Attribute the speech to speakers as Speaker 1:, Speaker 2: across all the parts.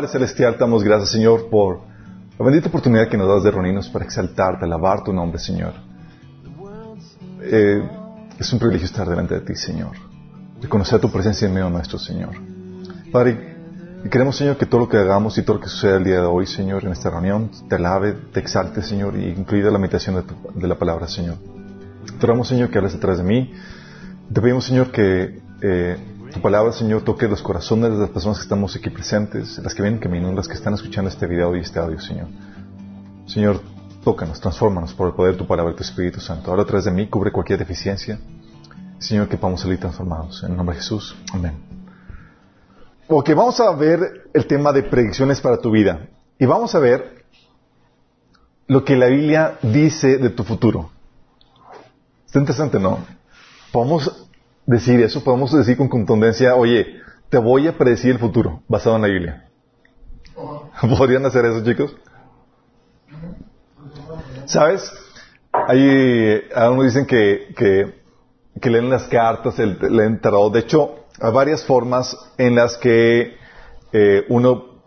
Speaker 1: Padre Celestial, te damos gracias, Señor, por la bendita oportunidad que nos das de reunirnos para exaltarte, alabar tu nombre, Señor. Eh, es un privilegio estar delante de ti, Señor. Reconocer tu presencia en medio nuestro, Señor. Padre, y queremos, Señor, que todo lo que hagamos y todo lo que suceda el día de hoy, Señor, en esta reunión, te alabe, te exalte, Señor, y incluida la meditación de, tu- de la palabra, Señor. Te rogamos, Señor, que hables detrás de mí. Te pedimos, Señor, que eh, tu palabra, Señor, toque los corazones de las personas que estamos aquí presentes, las que vienen caminando, las que están escuchando este video y este audio, Señor. Señor, tócanos, transfórmanos por el poder de tu palabra y tu Espíritu Santo. Ahora atrás de mí, cubre cualquier deficiencia. Señor, que podamos salir transformados. En el nombre de Jesús. Amén. Ok, vamos a ver el tema de predicciones para tu vida. Y vamos a ver lo que la Biblia dice de tu futuro. Está interesante, ¿no? Podemos decir eso, podemos decir con contundencia, oye, te voy a predecir el futuro basado en la Biblia. ¿Podrían hacer eso, chicos? ¿Sabes? Hay, algunos dicen que, que, que leen las cartas, el, leen. De hecho, hay varias formas en las que eh, uno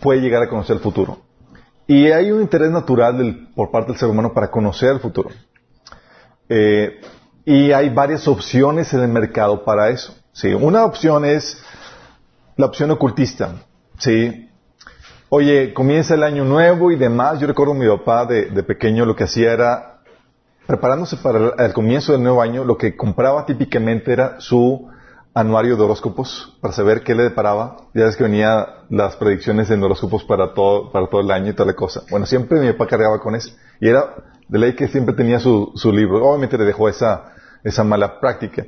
Speaker 1: puede llegar a conocer el futuro. Y hay un interés natural del- por parte del ser humano para conocer el futuro. Eh, y hay varias opciones en el mercado para eso. ¿sí? Una opción es la opción ocultista. ¿sí? Oye, comienza el año nuevo y demás. Yo recuerdo a mi papá de, pequeño lo que hacía era, preparándose para el comienzo del nuevo año, lo que compraba típicamente era su anuario de horóscopos para saber qué le deparaba. Ya ves que venía las predicciones en horóscopos para todo, para todo el año y toda la cosa. Bueno, siempre mi papá cargaba con eso. Y era de ley que siempre tenía su, su libro. Obviamente le dejó esa, esa mala práctica.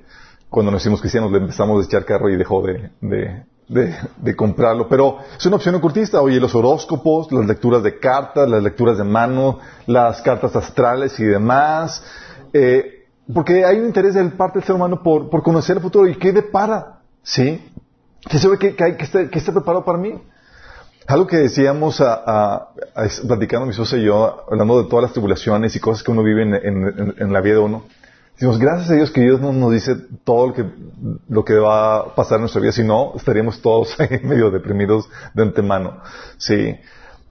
Speaker 1: Cuando nos hicimos cristianos le empezamos a echar carro y dejó de, de, de, de comprarlo. Pero es una opción ocultista. Oye, los horóscopos, las lecturas de cartas, las lecturas de mano, las cartas astrales y demás. Eh, porque hay un interés de parte del ser humano por, por conocer el futuro. ¿Y qué depara? ¿Sí? ¿Qué sabe que, que, hay- que está, que está preparado para mí? Algo que decíamos a, a- a- platicando mi esposa y yo, hablando de todas las tribulaciones y cosas que uno vive en- en- en la vida de uno. Decimos, gracias a Dios que Dios no nos dice todo lo que, lo que va a pasar en nuestra vida, si no, estaríamos todos ahí medio deprimidos de antemano. Sí.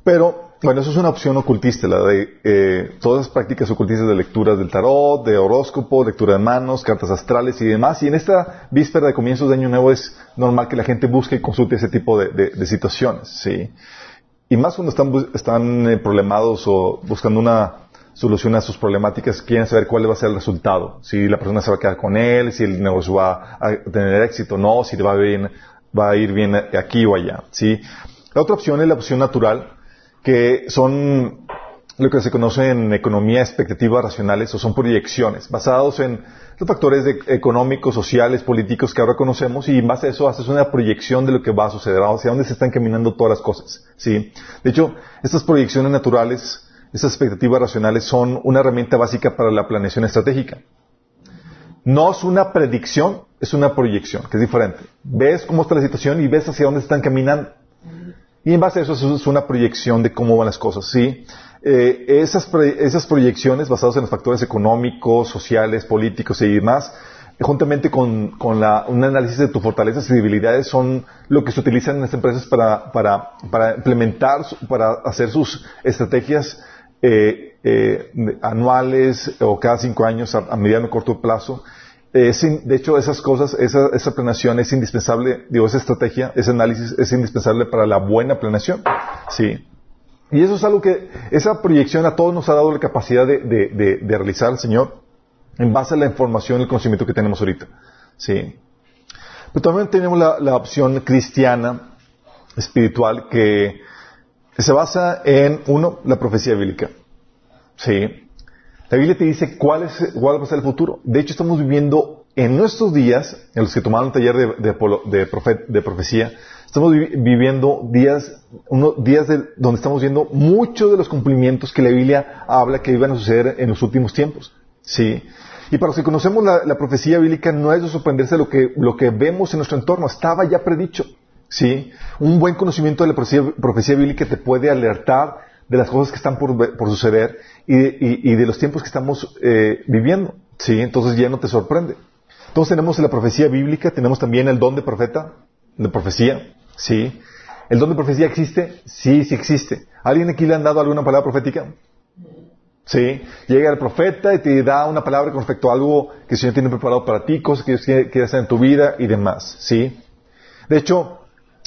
Speaker 1: Pero, bueno, eso es una opción ocultista, la de eh, todas las prácticas ocultistas de lecturas del tarot, de horóscopo, lectura de manos, cartas astrales y demás. Y en esta víspera de comienzos de Año Nuevo es normal que la gente busque y consulte ese tipo de, de- de situaciones, ¿sí? Y más cuando están, están eh, problemados o buscando una solución a sus problemáticas, quieren saber cuál va a ser el resultado. Si la persona se va a quedar con él, si el negocio va a tener éxito o no, si le va bien, va a ir bien aquí o allá. ¿sí? La otra opción es la opción natural, que son lo que se conoce en economía expectativas racionales o son proyecciones basados en los factores económicos, sociales, políticos que ahora conocemos y en base a eso haces una proyección de lo que va a suceder, hacia dónde se están caminando todas las cosas. ¿sí? De hecho, estas proyecciones naturales, estas expectativas racionales son una herramienta básica para la planeación estratégica. No es una predicción, es una proyección, que es diferente. Ves cómo está la situación y ves hacia dónde están caminando. Y en base a eso, es una proyección de cómo van las cosas, ¿sí? Eh, esas, esas proyecciones basadas en los factores económicos, sociales, políticos y demás, juntamente con, la- un análisis de tus fortalezas y debilidades, son lo que se utilizan en las empresas para, implementar, para hacer sus estrategias eh, eh, anuales o cada cinco años a, a mediano o corto plazo. Eh, de hecho, esas cosas, esa, esa planeación es indispensable, digo, esa estrategia, ese análisis es indispensable para la buena planeación. Sí. Y eso es algo que, esa proyección a todos nos ha dado la capacidad de, de, de, de realizar Señor en base a la información y el conocimiento que tenemos ahorita. Sí. Pero también tenemos la, la opción cristiana, espiritual, que se basa en, uno, la profecía bíblica. Sí. La Biblia te dice cuál, es, cuál va a ser el futuro. De hecho, estamos viviendo en nuestros días, en los que tomaron taller de, de, profecía, estamos vi- viviendo días, unos días de- donde estamos viendo muchos de los cumplimientos que la Biblia habla que iban a suceder en los últimos tiempos. Sí. Y para los que conocemos la, profecía bíblica, no es de sorprenderse lo que, lo que vemos en nuestro entorno. Estaba ya predicho. ¿Sí? Un buen conocimiento de la profecía bíblica te puede alertar de las cosas que están por, por suceder y de, y, de, los tiempos que estamos eh, viviendo. ¿sí? Entonces ya no te sorprende. Entonces tenemos la profecía bíblica, tenemos también el don de profeta, de profecía, ¿sí? ¿El don de profecía existe? Sí, sí existe. ¿Alguien aquí le han dado alguna palabra profética? Sí. Llega el profeta y te da una palabra con respecto a algo que el Señor tiene preparado para ti, cosas que Dios quiere hacer en tu vida y demás, ¿sí? De hecho,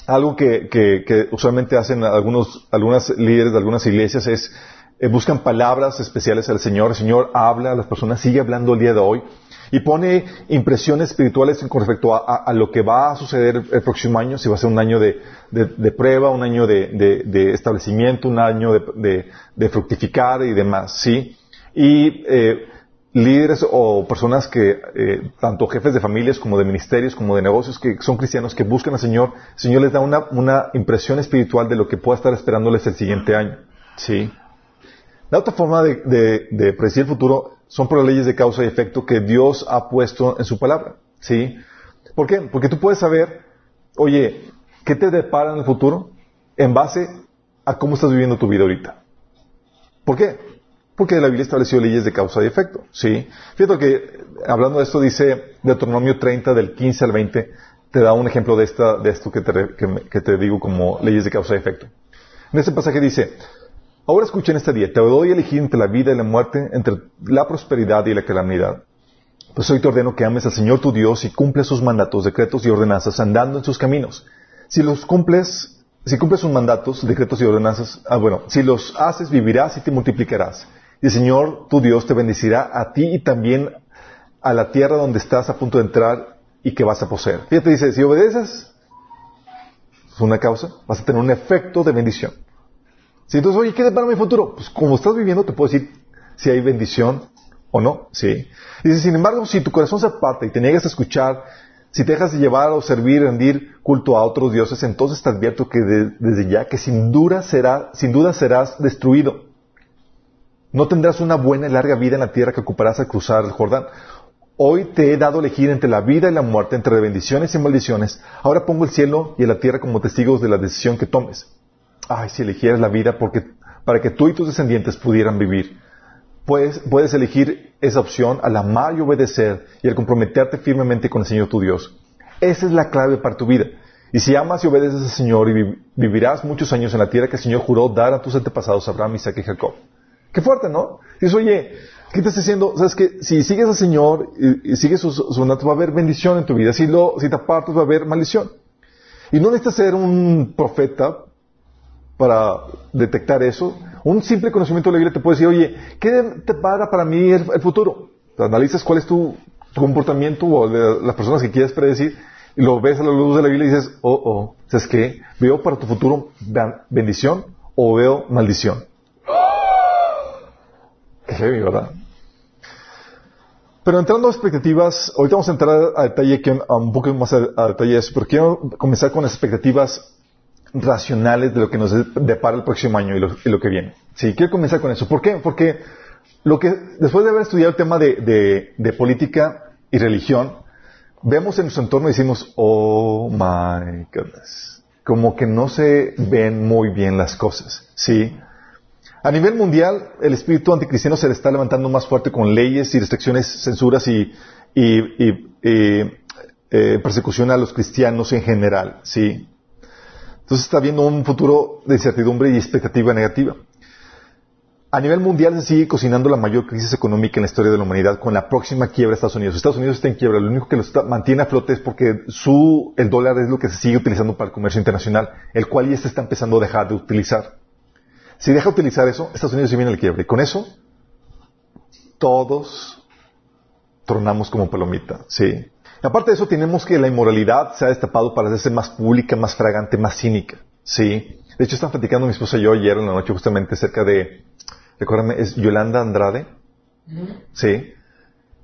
Speaker 1: algo que, que, que usualmente hacen algunos, algunas líderes de algunas iglesias es eh, buscan palabras especiales al Señor. El Señor habla a las personas, sigue hablando el día de hoy y pone impresiones espirituales con respecto a, a, lo que va a suceder el próximo año, si va a ser un año de, de, de prueba, un año de, establecimiento, un año de, fructificar y demás, ¿sí? Y eh, líderes o personas que, eh, tanto jefes de familias como de ministerios, como de negocios, que son cristianos, que buscan al Señor, el Señor les da una, una impresión espiritual de lo que pueda estar esperándoles el siguiente año, ¿sí? La otra forma de, de, de, predecir el futuro son por las leyes de causa y efecto que Dios ha puesto en su palabra. ¿Sí? ¿Por qué? Porque tú puedes saber, oye, ¿qué te depara en el futuro? En base a cómo estás viviendo tu vida ahorita. ¿Por qué? Porque la Biblia estableció leyes de causa y efecto. ¿Sí? Fíjate que, hablando de esto, dice Deuteronomio 30, del 15 al 20, te da un ejemplo de, esta, de esto que te, que, te digo como leyes de causa y efecto. En este pasaje dice, Ahora escuchen este día, te doy a elegir entre la vida y la muerte, entre la prosperidad y la calamidad. Pues hoy te ordeno que ames al Señor tu Dios y cumples sus mandatos, decretos y ordenanzas, andando en sus caminos. Si los cumples, si cumples sus mandatos, decretos y ordenanzas, ah, bueno, si los haces, vivirás y te multiplicarás. Y el Señor tu Dios te bendecirá a ti y también a la tierra donde estás a punto de entrar y que vas a poseer. Fíjate, dice, si obedeces, es una causa, vas a tener un efecto de bendición. Si entonces, oye, ¿qué es para mi futuro? Pues como estás viviendo, te puedo decir si hay bendición o no. Sí. Dice, sin embargo, si tu corazón se aparta y te niegas a escuchar, si te dejas de llevar o servir, rendir culto a otros dioses, entonces te advierto que desde ya que sin duda, será, sin duda serás destruido. No tendrás una buena y larga vida en la tierra que ocuparás al cruzar el Jordán. Hoy te he dado a elegir entre la vida y la muerte, entre bendiciones y maldiciones. Ahora pongo el cielo y la tierra como testigos de la decisión que tomes ay, si eligieras la vida porque, para que tú y tus descendientes pudieran vivir. Puedes, puedes elegir esa opción al amar y obedecer y al comprometerte firmemente con el Señor tu Dios. Esa es la clave para tu vida. Y si amas y obedeces al Señor y vivirás muchos años en la tierra que el Señor juró dar a tus antepasados Abraham, Isaac y Jacob. Qué fuerte, ¿no? Dices, oye, ¿qué te está diciendo? Sabes que si sigues al Señor y, sigues su, su va a haber bendición en tu vida. Si, lo, si te apartas va a haber maldición. Y no necesitas ser un profeta para detectar eso. Un simple conocimiento de la Biblia te puede decir, oye, ¿qué te para para mí el, futuro? analizas cuál es tu, tu, comportamiento o de las personas que quieres predecir y lo ves a la luz de la Biblia y dices, oh, oh, ¿sabes qué? ¿Veo para tu futuro bendición o veo maldición? Pero entrando a expectativas, ahorita vamos a entrar a detalle, a un poco más a, a detalle de eso, pero quiero comenzar con las expectativas racionales de lo que nos depara el próximo año y lo, y lo, que viene. Sí, quiero comenzar con eso. ¿Por qué? Porque lo que, después de haber estudiado el tema de, de política y religión, vemos en nuestro entorno y decimos, oh my goodness. Como que no se ven muy bien las cosas. Sí. A nivel mundial, el espíritu anticristiano se le está levantando más fuerte con leyes y restricciones, censuras y, eh, persecución a los cristianos en general. Sí. Entonces está viendo un futuro de incertidumbre y expectativa negativa. A nivel mundial se sigue cocinando la mayor crisis económica en la historia de la humanidad con la próxima quiebra de Estados Unidos. Estados Unidos está en quiebra. Lo único que lo mantiene a flote es porque su, el dólar es lo que se sigue utilizando para el comercio internacional, el cual ya se está empezando a dejar de utilizar. Si deja de utilizar eso, Estados Unidos se viene al quiebre. Y con eso, todos tronamos como palomita. Sí. Aparte de eso, tenemos que la inmoralidad se ha destapado para hacerse más pública, más fragante, más cínica. Sí. De hecho, están platicando mi esposa y yo ayer en la noche justamente acerca de, recuérdame, es Yolanda Andrade. Sí.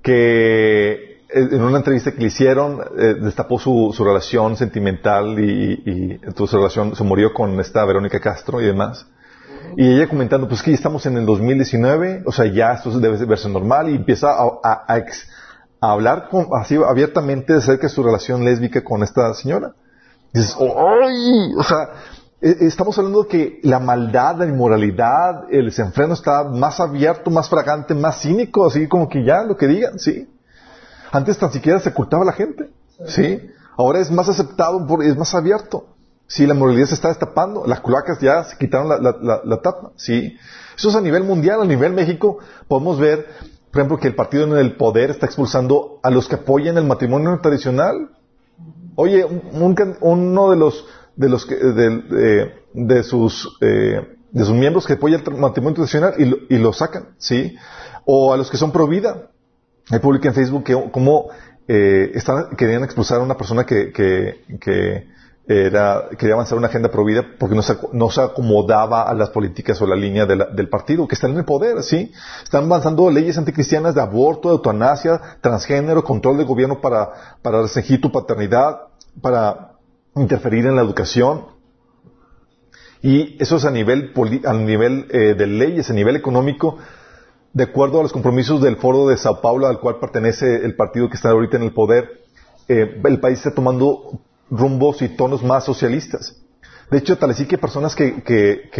Speaker 1: Que en una entrevista que le hicieron, eh, destapó su, su, relación sentimental y, y, y su relación, se murió con esta Verónica Castro y demás. Y ella comentando, pues que estamos en el 2019, o sea, ya esto debe verse normal y empieza a, hablar con, así abiertamente acerca de su relación lésbica con esta señora. dices, ¡ay! O sea, eh, estamos hablando de que la maldad, la inmoralidad, el desenfreno está más abierto, más fragante, más cínico, así como que ya lo que digan, ¿sí? Antes tan siquiera se ocultaba la gente, ¿sí? Ahora es más aceptado, es más abierto. Sí, la moralidad se está destapando, las cloacas ya se quitaron la, tapa, ¿sí? Eso es a nivel mundial, a nivel México, podemos ver, por ejemplo, que el partido en el poder está expulsando a los que apoyan el matrimonio tradicional. Oye, uno de los de los que, de, de, sus eh, de sus miembros que apoyan el matrimonio tradicional y lo, y lo sacan, ¿sí? O a los que son pro vida. Hay publica en Facebook que como eh, querían expulsar a una persona que, que, que era, quería avanzar una agenda pro vida porque no se, no se acomodaba a las políticas o la línea del partido, que están en el poder, ¿sí? Están avanzando leyes anticristianas de aborto, de eutanasia, transgénero, control del gobierno para, para restringir tu paternidad, para interferir en la educación. Y eso es a nivel, a nivel eh, de leyes, a nivel económico, de acuerdo a los compromisos del Foro de Sao Paulo, al cual pertenece el partido que está ahorita en el poder, eh, el país está tomando rumbos y tonos más socialistas. De hecho, tal así que personas que, que,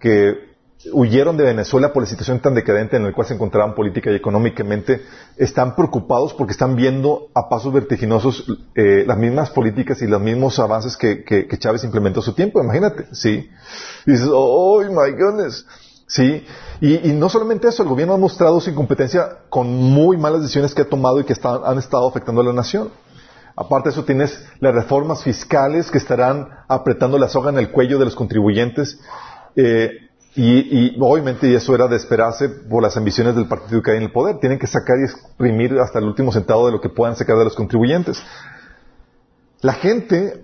Speaker 1: que, huyeron de Venezuela por la situación tan decadente en la cual se encontraban política y económicamente, están preocupados porque están viendo a pasos vertiginosos eh, las mismas políticas y los mismos avances que, que, Chávez implementó a su tiempo. Imagínate, sí. Y dices, oh my goodness. Sí. Y, no solamente eso, el gobierno ha mostrado su incompetencia con muy malas decisiones que ha tomado y que han estado afectando a la nación. Aparte de eso, tienes las reformas fiscales que estarán apretando la soga en el cuello de los contribuyentes. Eh, y, obviamente, y eso era de esperarse por las ambiciones del partido que hay en el poder. Tienen que sacar y exprimir hasta el último centavo de lo que puedan sacar de los contribuyentes. La gente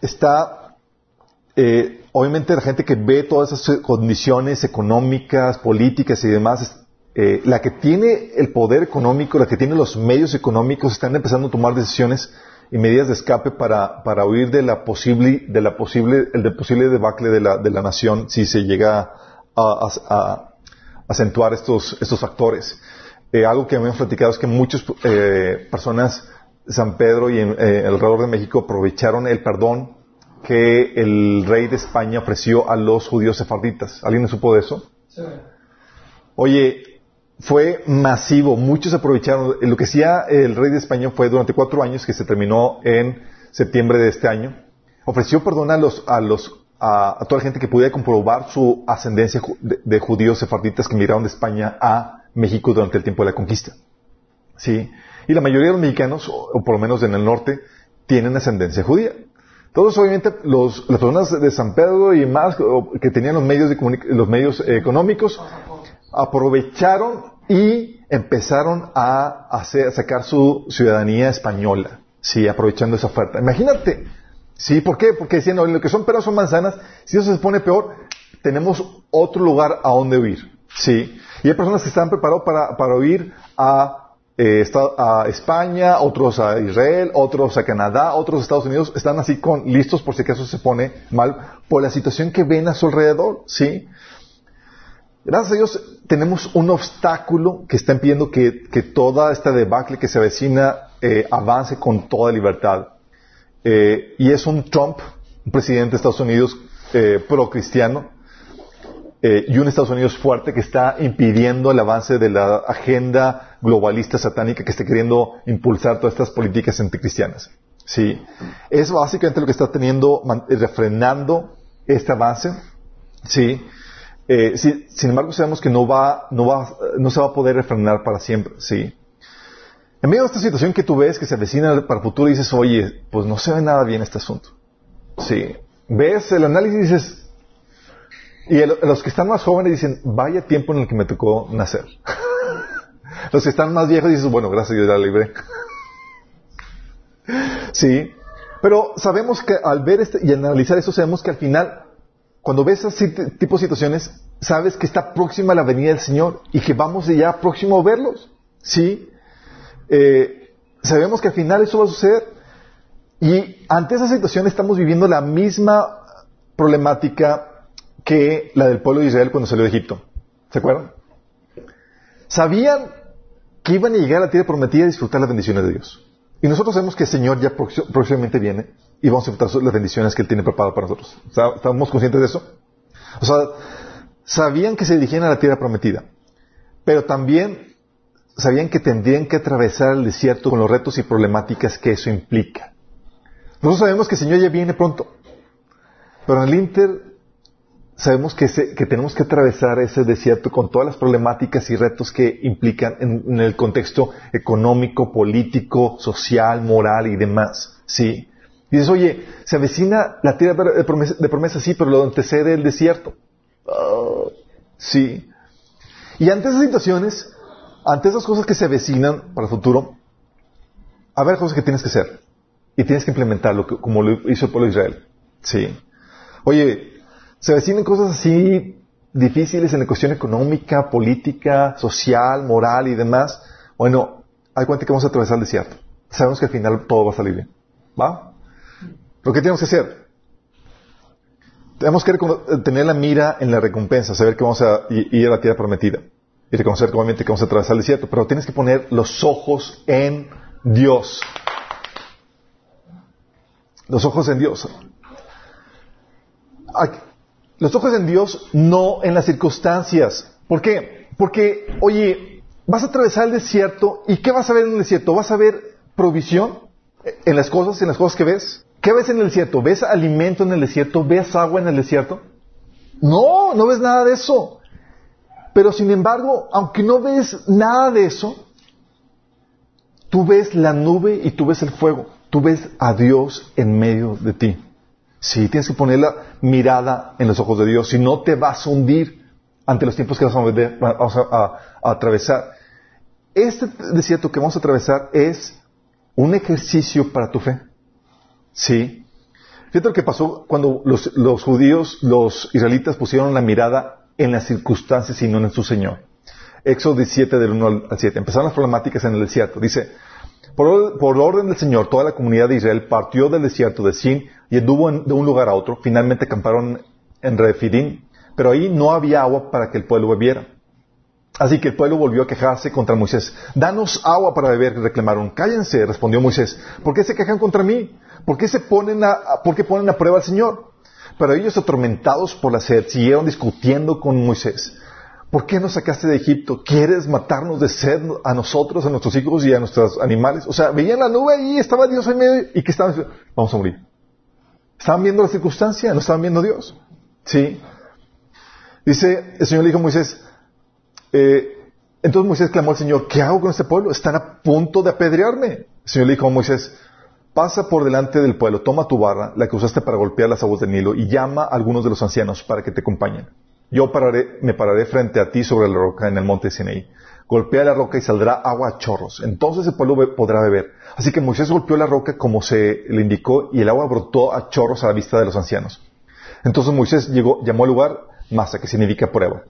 Speaker 1: está, eh, obviamente la gente que ve todas esas condiciones económicas, políticas y demás, eh, la que tiene el poder económico, la que tiene los medios económicos, están empezando a tomar decisiones y medidas de escape para, para huir de la posible, de la posible, el de posible debacle de la, de la nación si se llega a, a, acentuar estos, estos factores. Eh, algo que me han platicado es que muchas eh, personas San Pedro y en, eh, alrededor de México aprovecharon el perdón que el rey de España ofreció a los judíos sefarditas. ¿Alguien supo de eso? Sí. Oye, fue masivo, muchos aprovecharon. Lo que hacía el rey de España fue durante cuatro años, que se terminó en septiembre de este año, ofreció perdón a los, a los, a, toda la gente que pudiera comprobar su ascendencia de, judíos sefarditas que migraron de España a México durante el tiempo de la conquista. ¿Sí? Y la mayoría de los mexicanos, o, por lo menos en el norte, tienen ascendencia judía. Todos, obviamente, los, las personas de San Pedro y más que tenían los medios, de los medios económicos, aprovecharon y empezaron a, hacer, sacar su ciudadanía española, sí, aprovechando esa oferta. Imagínate, sí, ¿por qué? Porque decían, lo que son peras son manzanas, si eso se pone peor, tenemos otro lugar a donde huir, sí. Y hay personas que están preparados para, para huir a, eh, a España, otros a Israel, otros a Canadá, otros a Estados Unidos, están así con, listos por si acaso se pone mal por la situación que ven a su alrededor, sí. Gracias a Dios tenemos un obstáculo que está impidiendo que, toda esta debacle que se avecina eh, avance con toda libertad. Eh, y es un Trump, un presidente de Estados Unidos eh, pro-cristiano, y un Estados Unidos fuerte que está impidiendo el avance de la agenda globalista satánica que está queriendo impulsar todas estas políticas anticristianas. Sí. Es básicamente lo que está teniendo, refrenando este avance. Sí. Eh, sin embargo, sabemos que no va, no va, no se va a poder refrenar para siempre, sí. En medio de esta situación que tú ves que se avecina para el futuro, dices, oye, pues no se ve nada bien este asunto. Sí. Ves el análisis y dices, y los que están más jóvenes dicen, vaya tiempo en el que me tocó nacer. los que están más viejos dicen, bueno, gracias a Dios ya libre. sí. Pero sabemos que al ver este y analizar eso, sabemos que al final cuando ves ese tipo de situaciones, sabes que está próxima la venida del Señor y que vamos ya próximo a verlos. ¿Sí? Eh, sabemos que al final eso va a suceder. Y ante esa situación estamos viviendo la misma problemática que la del pueblo de Israel cuando salió de Egipto. ¿Se acuerdan? Sabían que iban a llegar a la tierra prometida y disfrutar las bendiciones de Dios. Y nosotros sabemos que el Señor ya próximamente viene y vamos a disfrutar las bendiciones que Él tiene preparado para nosotros. ¿Estamos conscientes de eso? O sea, sabían que se dirigían a la tierra prometida, pero también sabían que tendrían que atravesar el desierto con los retos y problemáticas que eso implica. Nosotros sabemos que el Señor ya viene pronto, pero en el Inter sabemos que, tenemos que atravesar ese desierto con todas las problemáticas y retos que implican en, el contexto económico, político, social, moral y demás. ¿Sí? Y dices, oye, se avecina la tierra de promesa, sí, pero lo antecede el desierto. Ah, sí. Y ante esas situaciones, ante esas cosas que se avecinan para el futuro, a ver cosas que tienes que hacer. Y tienes que implementarlo como lo hizo el pueblo de Israel. Sí. Oye, se avecinan cosas así difíciles en la cuestión económica, política, social, moral y demás. Bueno, hay cuenta que vamos a atravesar el desierto. Sabemos que al final todo va a salir bien. ¿Va? Lo que tenemos que hacer. Tenemos que tener la mira en la recompensa, saber que vamos a ir a la tierra prometida y reconocer obviamente que vamos a atravesar el desierto, pero tienes que poner los ojos en Dios. Los ojos en Dios. Los ojos en Dios, no en las circunstancias. ¿Por qué? Porque, oye, vas a atravesar el desierto y ¿qué vas a ver en el desierto? ¿Vas a ver provisión en las cosas, en las cosas que ves? ¿Qué ves en el desierto? ¿Ves alimento en el desierto? ¿Ves agua en el desierto? No, no ves nada de eso. Pero sin embargo, aunque no ves nada de eso, tú ves la nube y tú ves el fuego. Tú ves a Dios en medio de ti. Sí, tienes que poner la mirada en los ojos de Dios, si no te vas a hundir ante los tiempos que vamos a, atravesar. Este desierto que vamos a atravesar es un ejercicio para tu fe. Sí. Fíjate lo que pasó cuando los, los judíos, los israelitas pusieron la mirada en las circunstancias y no en su Señor. Éxodo 17 del 1 al 7. Empezaron las problemáticas en el desierto. Dice, por, por, orden del Señor, toda la comunidad de Israel partió del desierto de Sin y anduvo de un lugar a otro. Finalmente acamparon en Refidim, pero ahí no había agua para que el pueblo bebiera. Así que el pueblo volvió a quejarse contra Moisés. Danos agua para beber, reclamaron. Cállense, respondió Moisés. ¿Por qué se quejan contra mí? ¿Por qué se ponen a, por qué ponen a prueba al Señor? Pero ellos, atormentados por la sed, siguieron discutiendo con Moisés. ¿Por qué nos sacaste de Egipto? ¿Quieres matarnos de sed a nosotros, a nuestros hijos y a nuestros animales? O sea, veían la nube y estaba Dios en medio y que estaban vamos a morir. Estaban viendo la circunstancia, no estaban viendo Dios. Sí. Dice, el Señor le dijo a Moisés, eh, entonces Moisés clamó al Señor, ¿qué hago con este pueblo? Están a punto de apedrearme. El Señor le dijo a Moisés, Pasa por delante del pueblo, toma tu barra, la que usaste para golpear las aguas del Nilo, y llama a algunos de los ancianos para que te acompañen. Yo me pararé frente a ti sobre la roca en el monte Sinaí. Golpea la roca y saldrá agua a chorros. Entonces el pueblo podrá beber. Así que Moisés golpeó la roca como se le indicó y el agua brotó a chorros a la vista de los ancianos. Entonces Moisés llamó al lugar Masa, que significa prueba,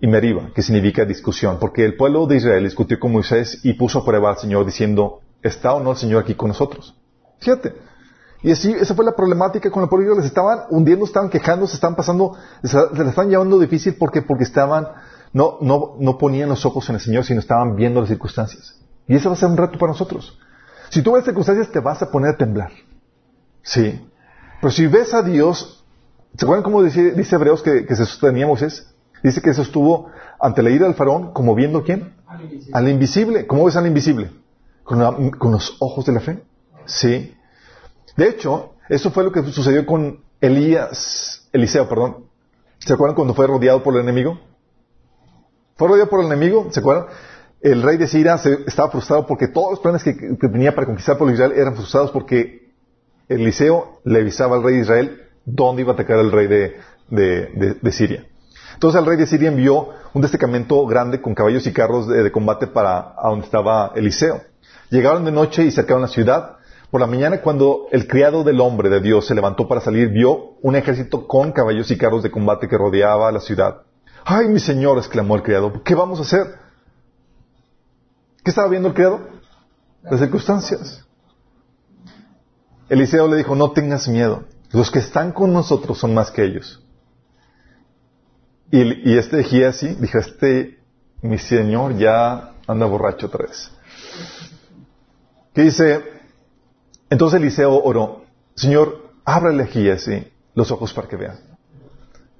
Speaker 1: y Meriba, que significa discusión, porque el pueblo de Israel discutió con Moisés y puso a prueba al Señor diciendo, ¿está o no el Señor aquí con nosotros? Fíjate. Y así, esa fue la problemática con el pueblo. Les estaban hundiendo, estaban quejando, se estaban pasando, se les estaban llevando difícil porque, porque estaban, no, no, no ponían los ojos en el Señor, sino estaban viendo las circunstancias. Y eso va a ser un reto para nosotros. Si tú ves circunstancias, te vas a poner a temblar. Sí. Pero si ves a Dios, ¿se acuerdan cómo dice, dice Hebreos que, que, se sostenía Moisés? Dice que estuvo ante la ira del faraón como viendo quién? Al invisible. Al invisible. ¿Cómo ves al invisible? Con, con los ojos de la fe. Sí. De hecho, eso fue lo que sucedió con Elías, Eliseo, perdón. ¿Se acuerdan cuando fue rodeado por el enemigo? Fue rodeado por el enemigo, ¿se acuerdan? El rey de Siria estaba frustrado porque todos los planes que, tenía para conquistar por Israel eran frustrados porque Eliseo le avisaba al rey de Israel dónde iba a atacar el rey de, Siria. Entonces el rey de Siria envió un destacamento grande con caballos y carros de, de combate para a donde estaba Eliseo. Llegaron de noche y cercaron la ciudad por la mañana, cuando el criado del hombre de Dios se levantó para salir, vio un ejército con caballos y carros de combate que rodeaba la ciudad. ¡Ay, mi señor! exclamó el criado. ¿Qué vamos a hacer? ¿Qué estaba viendo el criado? Las circunstancias. Eliseo le dijo, no tengas miedo. Los que están con nosotros son más que ellos. Y, y este así, dijo, este, mi señor ya anda borracho otra vez. ¿Qué dice? Entonces Eliseo oró, Señor, ábrele aquí así los ojos para que vean.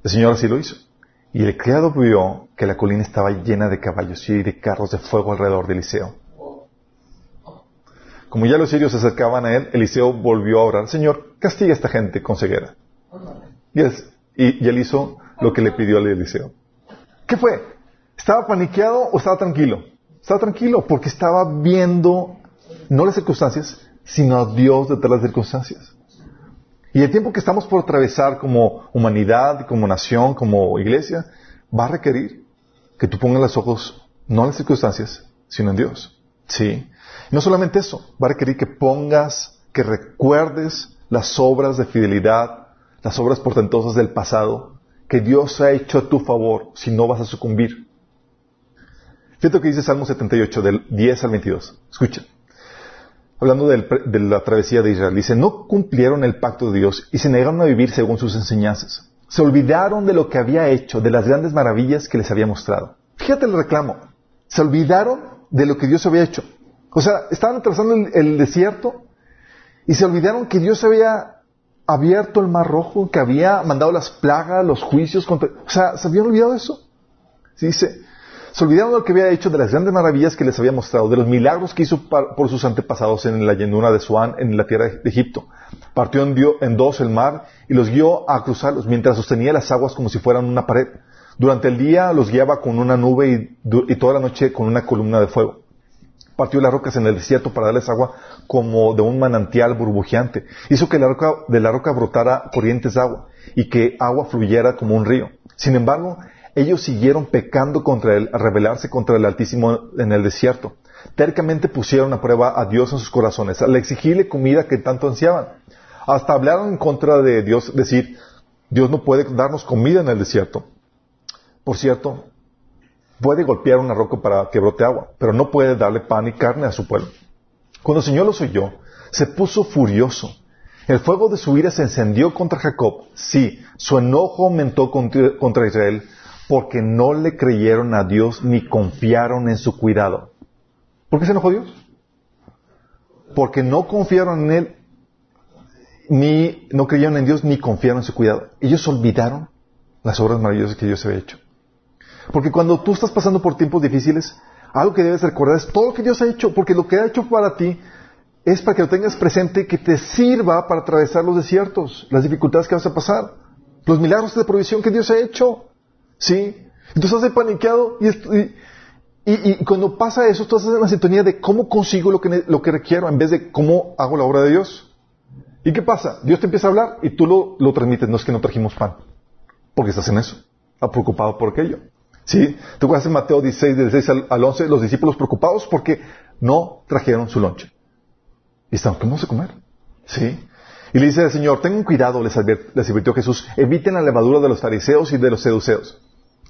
Speaker 1: El Señor así lo hizo. Y el criado vio que la colina estaba llena de caballos y de carros de fuego alrededor de Eliseo. Como ya los sirios se acercaban a él, Eliseo volvió a orar, Señor, castiga a esta gente con ceguera. Y él, y él hizo lo que le pidió a Eliseo. ¿Qué fue? ¿Estaba paniqueado o estaba tranquilo? Estaba tranquilo porque estaba viendo no las circunstancias, sino a Dios detrás de las circunstancias. Y el tiempo que estamos por atravesar como humanidad, como nación, como iglesia, va a requerir que tú pongas los ojos no en las circunstancias, sino en Dios. Sí. No solamente eso, va a requerir que pongas, que recuerdes las obras de fidelidad, las obras portentosas del pasado, que Dios ha hecho a tu favor, si no vas a sucumbir. Fíjate lo que dice Salmo 78, del 10 al 22. Escucha. Hablando de la travesía de Israel, dice, no cumplieron el pacto de Dios y se negaron a vivir según sus enseñanzas. Se olvidaron de lo que había hecho, de las grandes maravillas que les había mostrado. Fíjate el reclamo. Se olvidaron de lo que Dios había hecho. O sea, estaban atravesando el, el desierto y se olvidaron que Dios había abierto el mar rojo, que había mandado las plagas, los juicios contra... O sea, ¿se habían olvidado de eso? Dice, se olvidaron de lo que había hecho, de las grandes maravillas que les había mostrado, de los milagros que hizo por sus antepasados en la llanura de Suán, en la tierra de Egipto. Partió en, en dos el mar y los guió a cruzarlos mientras sostenía las aguas como si fueran una pared. Durante el día los guiaba con una nube y, y toda la noche con una columna de fuego. Partió las rocas en el desierto para darles agua como de un manantial burbujeante. Hizo que la roca, de la roca brotara corrientes de agua y que agua fluyera como un río. Sin embargo, ellos siguieron pecando contra él, a rebelarse contra el Altísimo en el desierto. Tercamente pusieron a prueba a Dios en sus corazones, al exigirle comida que tanto ansiaban. Hasta hablaron en contra de Dios, decir, Dios no puede darnos comida en el desierto. Por cierto, puede golpear una roca para que brote agua, pero no puede darle pan y carne a su pueblo. Cuando el Señor los oyó, se puso furioso. El fuego de su ira se encendió contra Jacob. Sí, su enojo aumentó contra Israel porque no le creyeron a Dios ni confiaron en su cuidado. ¿Por qué se enojó Dios? Porque no confiaron en Él, ni no creyeron en Dios, ni confiaron en su cuidado. Ellos olvidaron las obras maravillosas que Dios había hecho. Porque cuando tú estás pasando por tiempos difíciles, algo que debes recordar es todo lo que Dios ha hecho, porque lo que ha hecho para ti es para que lo tengas presente, que te sirva para atravesar los desiertos, las dificultades que vas a pasar, los milagros de provisión que Dios ha hecho. ¿Sí? Entonces estás paniqueado y, y, y, cuando pasa eso, tú estás en la sintonía de cómo consigo lo que, lo que requiero en vez de cómo hago la obra de Dios. ¿Y qué pasa? Dios te empieza a hablar y tú lo, lo transmites. No es que no trajimos pan, porque estás en eso, preocupado por aquello. ¿Sí? Tú acuerdas en Mateo 16, del 16 al, al 11, los discípulos preocupados porque no trajeron su lonche. Y están, ¿qué vamos a comer? ¿Sí? Y le dice el Señor, tengan cuidado, les, les advirtió Jesús, eviten la levadura de los fariseos y de los seduceos.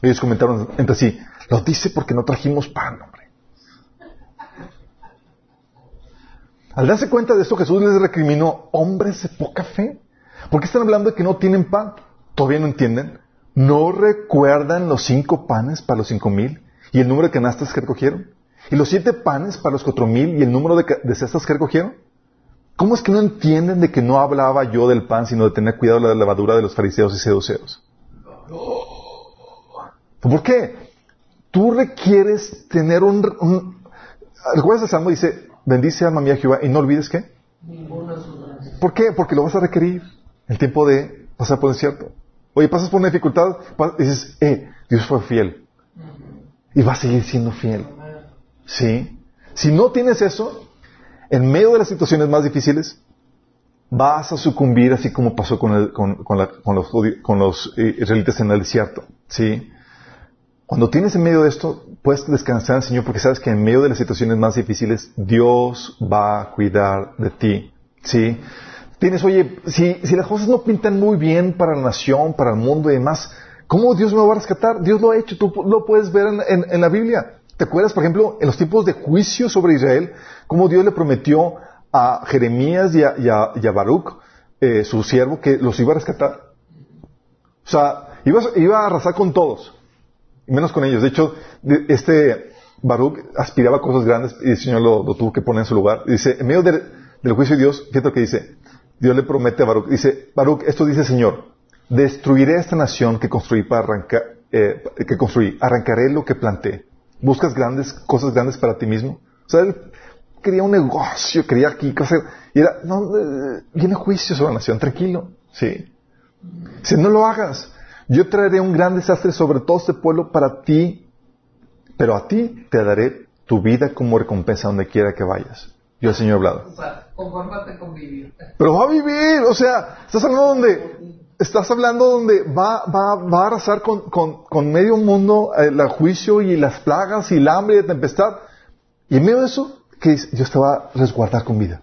Speaker 1: Ellos comentaron entre sí, lo dice porque no trajimos pan, hombre. Al darse cuenta de esto, Jesús les recriminó, hombres de poca fe. ¿Por qué están hablando de que no tienen pan? ¿Todavía no entienden? ¿No recuerdan los cinco panes para los cinco mil y el número de canastas que recogieron? ¿Y los siete panes para los cuatro mil y el número de, de cestas que recogieron? ¿Cómo es que no entienden de que no hablaba yo del pan, sino de tener cuidado de la levadura de los fariseos y seduceos? ¿Por qué? Tú requieres tener un... un ¿Recuerdas el Salmo? Dice, bendice alma mía Jehová y no olvides qué. ¿Por qué? Porque lo vas a requerir. El tiempo de pasar por el desierto. Oye, pasas por una dificultad, y dices, eh, Dios fue fiel. Y va a seguir siendo fiel. ¿Sí? Si no tienes eso, en medio de las situaciones más difíciles, vas a sucumbir así como pasó con, con, con, los, con los eh, israelitas en el desierto. ¿Sí? Cuando tienes en medio de esto, puedes descansar en Señor porque sabes que en medio de las situaciones más difíciles, Dios va a cuidar de ti. ¿Sí? Tienes, oye, si, si las cosas no pintan muy bien para la nación, para el mundo y demás, ¿cómo Dios me va a rescatar? Dios lo ha hecho, tú lo puedes ver en, en, en la Biblia. ¿Te acuerdas, por ejemplo, en los tiempos de juicio sobre Israel, cómo Dios le prometió a Jeremías y a, y a, y a Baruch, eh, su siervo, que los iba a rescatar? O sea, iba, iba a arrasar con todos menos con ellos. De hecho, este Baruch aspiraba a cosas grandes y el Señor lo, tuvo que poner en su lugar. dice, en medio de, del juicio de Dios, fíjate lo que dice, Dios le promete a Baruch, dice, Baruch, esto dice Señor, destruiré esta nación que construí para arrancar, eh, que construí, arrancaré lo que planté. ¿Buscas grandes, cosas grandes para ti mismo? O sea, él quería un negocio, quería aquí, hacer, y era, no, eh, viene juicio sobre la nación, tranquilo, sí. Si no lo hagas, yo traeré un gran desastre sobre todo este pueblo para ti, pero a ti te daré tu vida como recompensa donde quiera que vayas. Yo el Señor he hablado.
Speaker 2: O sea, confórmate con vivir.
Speaker 1: Pero va a vivir, o sea, estás hablando donde, estás hablando donde va, va, va a arrasar con, con, con medio mundo eh, el juicio y las plagas y el hambre y la tempestad. Y en medio de eso, que Dios te va a resguardar con vida.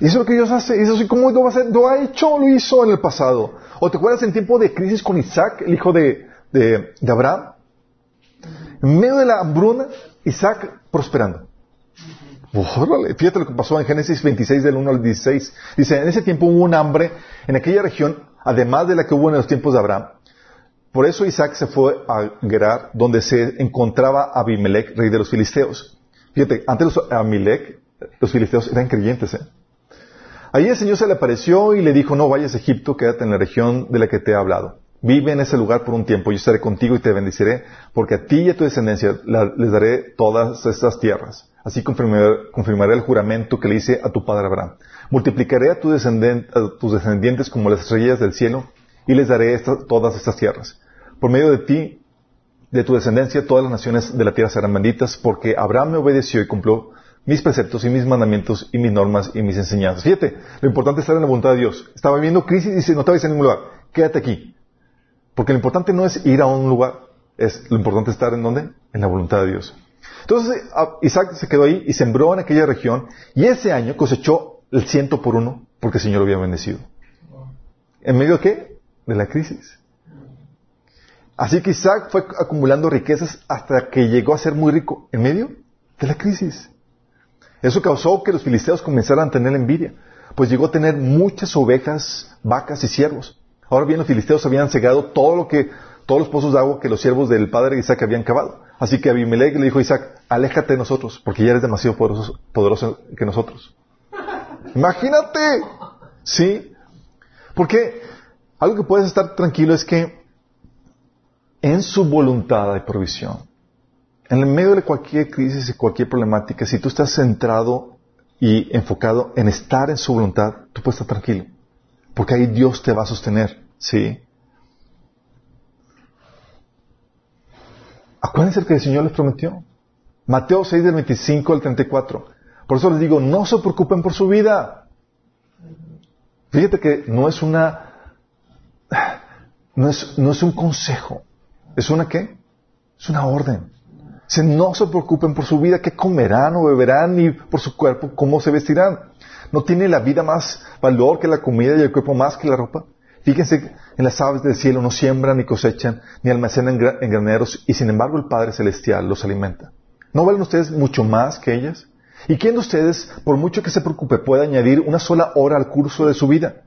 Speaker 1: Y eso es lo que Dios hace. Y eso es como lo va a hacer. Lo ha hecho, lo hizo en el pasado. ¿O te acuerdas en tiempo de crisis con Isaac, el hijo de, de, de Abraham? En medio de la hambruna, Isaac prosperando. Órale, fíjate lo que pasó en Génesis 26 del 1 al 16. Dice, en ese tiempo hubo un hambre en aquella región, además de la que hubo en los tiempos de Abraham. Por eso Isaac se fue a Gerar, donde se encontraba Abimelech, rey de los filisteos. Fíjate, antes los Abimelech, los filisteos eran creyentes, ¿eh? Ahí el Señor se le apareció y le dijo, no vayas a Egipto, quédate en la región de la que te he hablado. Vive en ese lugar por un tiempo, yo estaré contigo y te bendeciré, porque a ti y a tu descendencia les daré todas estas tierras. Así confirmaré, el juramento que le hice a tu padre Abraham. Multiplicaré a, tus descendientes como las estrellas del cielo y les daré todas estas tierras. Por medio de ti, de tu descendencia, todas las naciones de la tierra serán benditas, porque Abraham me obedeció y cumplió mis preceptos y mis mandamientos y mis normas y mis enseñanzas. Fíjate, lo importante es estar en la voluntad de Dios. Estaba viviendo crisis y dice, no te a ningún lugar, quédate aquí. Porque lo importante no es ir a un lugar, es lo importante es estar en donde? En la voluntad de Dios. Entonces a- Isaac se quedó ahí y sembró en aquella región y ese año cosechó el ciento por uno porque el Señor lo había bendecido. ¿En medio de qué? De la crisis. Así que Isaac fue acumulando riquezas hasta que llegó a ser muy rico en medio de la crisis. Eso causó que los filisteos comenzaran a tener envidia, pues llegó a tener muchas ovejas, vacas y siervos. Ahora bien, los filisteos habían cegado todo lo que, todos los pozos de agua que los siervos del padre Isaac habían cavado. Así que Abimelech le dijo a Isaac, aléjate de nosotros, porque ya eres demasiado poderoso, que nosotros. Imagínate, ¿sí? Porque algo que puedes estar tranquilo es que en su voluntad hay provisión. En el medio de cualquier crisis y cualquier problemática, si tú estás centrado y enfocado en estar en su voluntad, tú puedes estar tranquilo. Porque ahí Dios te va a sostener. ¿Sí? Acuérdense que el Señor les prometió. Mateo 6 del 25 al 34. Por eso les digo, no se preocupen por su vida. Fíjate que no es una, no es, no es un consejo. ¿Es una qué? Es una orden. Dice, no se preocupen por su vida, qué comerán o beberán, ni por su cuerpo, cómo se vestirán. ¿No tiene la vida más valor que la comida y el cuerpo más que la ropa? Fíjense en las aves del cielo, no siembran ni cosechan, ni almacenan en graneros, y sin embargo el Padre Celestial los alimenta. ¿No valen ustedes mucho más que ellas? ¿Y quién de ustedes, por mucho que se preocupe, puede añadir una sola hora al curso de su vida?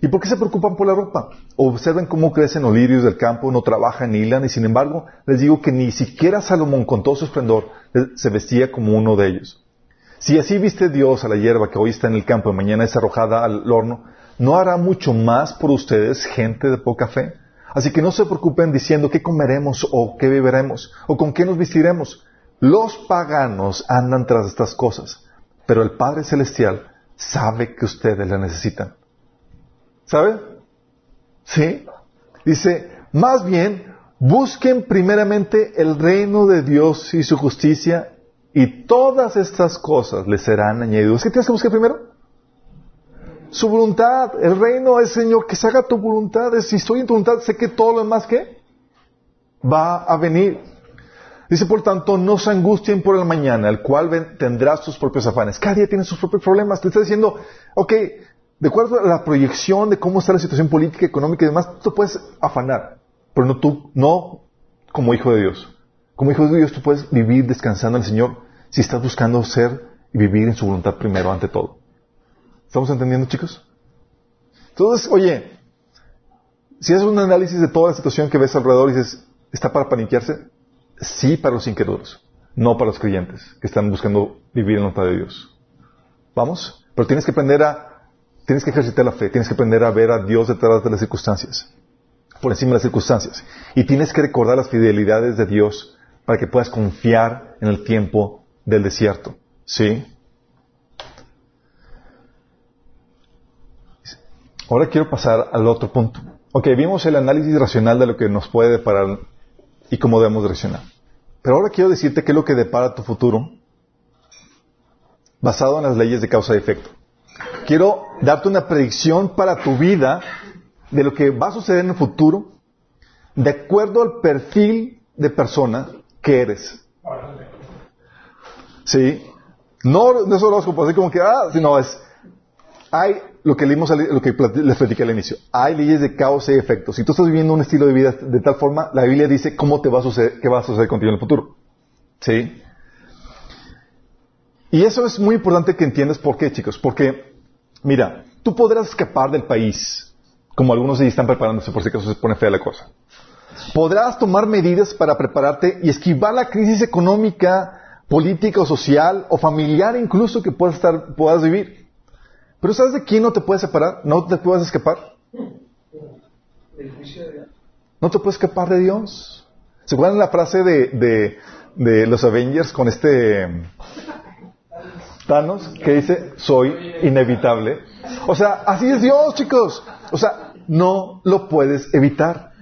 Speaker 1: ¿Y por qué se preocupan por la ropa? Observen cómo crecen los lirios del campo, no trabajan ni hilan, y sin embargo les digo que ni siquiera Salomón con todo su esplendor se vestía como uno de ellos. Si así viste Dios a la hierba que hoy está en el campo y mañana es arrojada al horno, ¿no hará mucho más por ustedes, gente de poca fe? Así que no se preocupen diciendo qué comeremos o qué beberemos o con qué nos vestiremos. Los paganos andan tras estas cosas, pero el Padre Celestial sabe que ustedes la necesitan. ¿Sabe? ¿Sí? Dice, más bien, busquen primeramente el reino de Dios y su justicia y todas estas cosas les serán añadidas. ¿Qué tienes que buscar primero? Su voluntad. El reino es, Señor, que se haga tu voluntad. Si estoy en tu voluntad, sé que todo lo demás, ¿qué? Va a venir. Dice, por tanto, no se angustien por el mañana, el cual tendrá sus propios afanes. Cada día tiene sus propios problemas. Te está diciendo, ok, de acuerdo a la proyección de cómo está la situación política, económica y demás, tú puedes afanar, pero no tú, no como hijo de Dios. Como hijo de Dios tú puedes vivir descansando en el Señor si estás buscando ser y vivir en su voluntad primero ante todo. ¿Estamos entendiendo, chicos? Entonces, oye, si haces un análisis de toda la situación que ves alrededor y dices, ¿está para paniquearse? Sí para los incrédulos, no para los creyentes que están buscando vivir en la de Dios. ¿Vamos? Pero tienes que aprender a Tienes que ejercitar la fe, tienes que aprender a ver a Dios detrás de las circunstancias, por encima de las circunstancias. Y tienes que recordar las fidelidades de Dios para que puedas confiar en el tiempo del desierto. ¿Sí? Ahora quiero pasar al otro punto. Ok, vimos el análisis racional de lo que nos puede deparar y cómo debemos reaccionar. Pero ahora quiero decirte qué es lo que depara tu futuro basado en las leyes de causa y efecto. Quiero darte una predicción para tu vida de lo que va a suceder en el futuro de acuerdo al perfil de persona que eres. ¿Sí? No, no es horóscopo, así como que, ah, sino es, hay lo que leímos, lo que les platicé al inicio. Hay leyes de causa y efecto. Si tú estás viviendo un estilo de vida de tal forma, la Biblia dice cómo te va a suceder, qué va a suceder contigo en el futuro. ¿Sí? Y eso es muy importante que entiendas por qué, chicos. Porque, mira, tú podrás escapar del país, como algunos ya están preparándose por si acaso se pone fea la cosa. Podrás tomar medidas para prepararte y esquivar la crisis económica, política o social o familiar incluso que puedas, estar, puedas vivir. Pero ¿sabes de quién no te puedes separar? ¿No te puedes escapar? No te puedes escapar de Dios. ¿Se acuerdan la frase de, de, de los Avengers con este Thanos que dice, soy inevitable? O sea, así es Dios, chicos. O sea, no lo puedes evitar.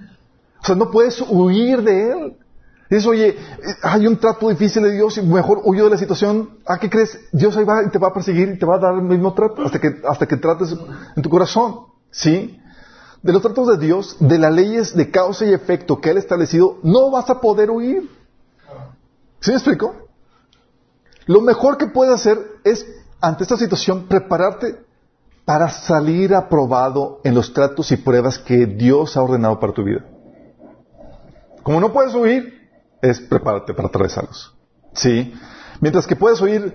Speaker 1: O sea, no puedes huir de Él. Dices, oye, hay un trato difícil de Dios y mejor huyo de la situación. ¿A qué crees? Dios ahí va y te va a perseguir y te va a dar el mismo trato hasta que, hasta que trates en tu corazón. ¿Sí? De los tratos de Dios, de las leyes de causa y efecto que Él ha establecido, no vas a poder huir. ¿Sí me explico? Lo mejor que puedes hacer es, ante esta situación, prepararte para salir aprobado en los tratos y pruebas que Dios ha ordenado para tu vida. Como no puedes huir, es prepárate para atravesarlos. ¿Sí? Mientras que puedes huir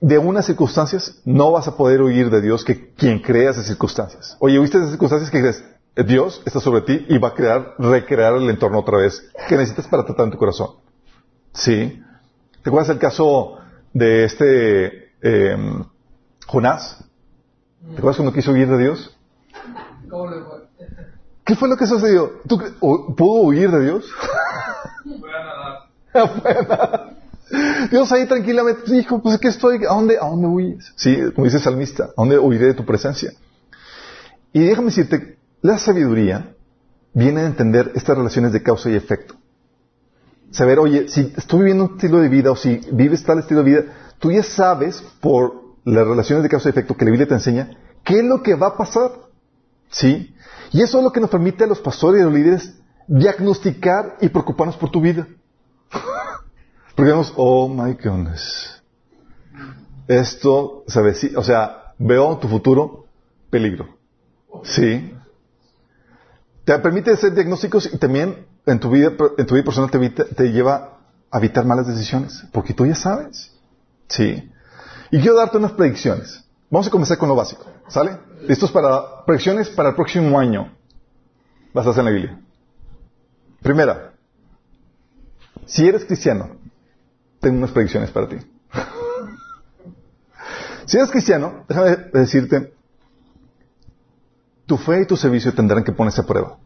Speaker 1: de unas circunstancias, no vas a poder huir de Dios que quien crea esas circunstancias. Oye, ¿viste esas circunstancias que crees? Dios está sobre ti y va a crear, recrear el entorno otra vez que necesitas para tratar en tu corazón. ¿Sí? ¿Te acuerdas el caso de este eh, Jonás? ¿Te acuerdas cuando quiso huir de Dios?
Speaker 2: ¿Cómo le fue?
Speaker 1: ¿Qué fue lo que sucedió? ¿Tú, ¿Pudo huir de Dios? Dios ahí tranquilamente dijo, pues que estoy, ¿a dónde, ¿a dónde huyes? Sí, como dice salmista, ¿a dónde huiré de tu presencia? Y déjame decirte, la sabiduría viene a entender estas relaciones de causa y efecto. Saber, oye, si estoy viviendo un estilo de vida o si vives tal estilo de vida, tú ya sabes por las relaciones de causa y efecto que la Biblia te enseña, qué es lo que va a pasar. ¿Sí? Y eso es lo que nos permite a los pastores y a los líderes diagnosticar y preocuparnos por tu vida. Porque vemos, oh my goodness. Esto, ¿sabes? o sea, veo tu futuro peligro. Sí. Te permite hacer diagnósticos y también en tu vida, en tu vida personal te, te lleva a evitar malas decisiones. Porque tú ya sabes. Sí. Y quiero darte unas predicciones. Vamos a comenzar con lo básico. ¿Sale? ¿Listos para predicciones para el próximo año? Basadas en la Biblia. Primera. Si eres cristiano, tengo unas predicciones para ti. si eres cristiano, déjame decirte, tu fe y tu servicio tendrán que ponerse a prueba.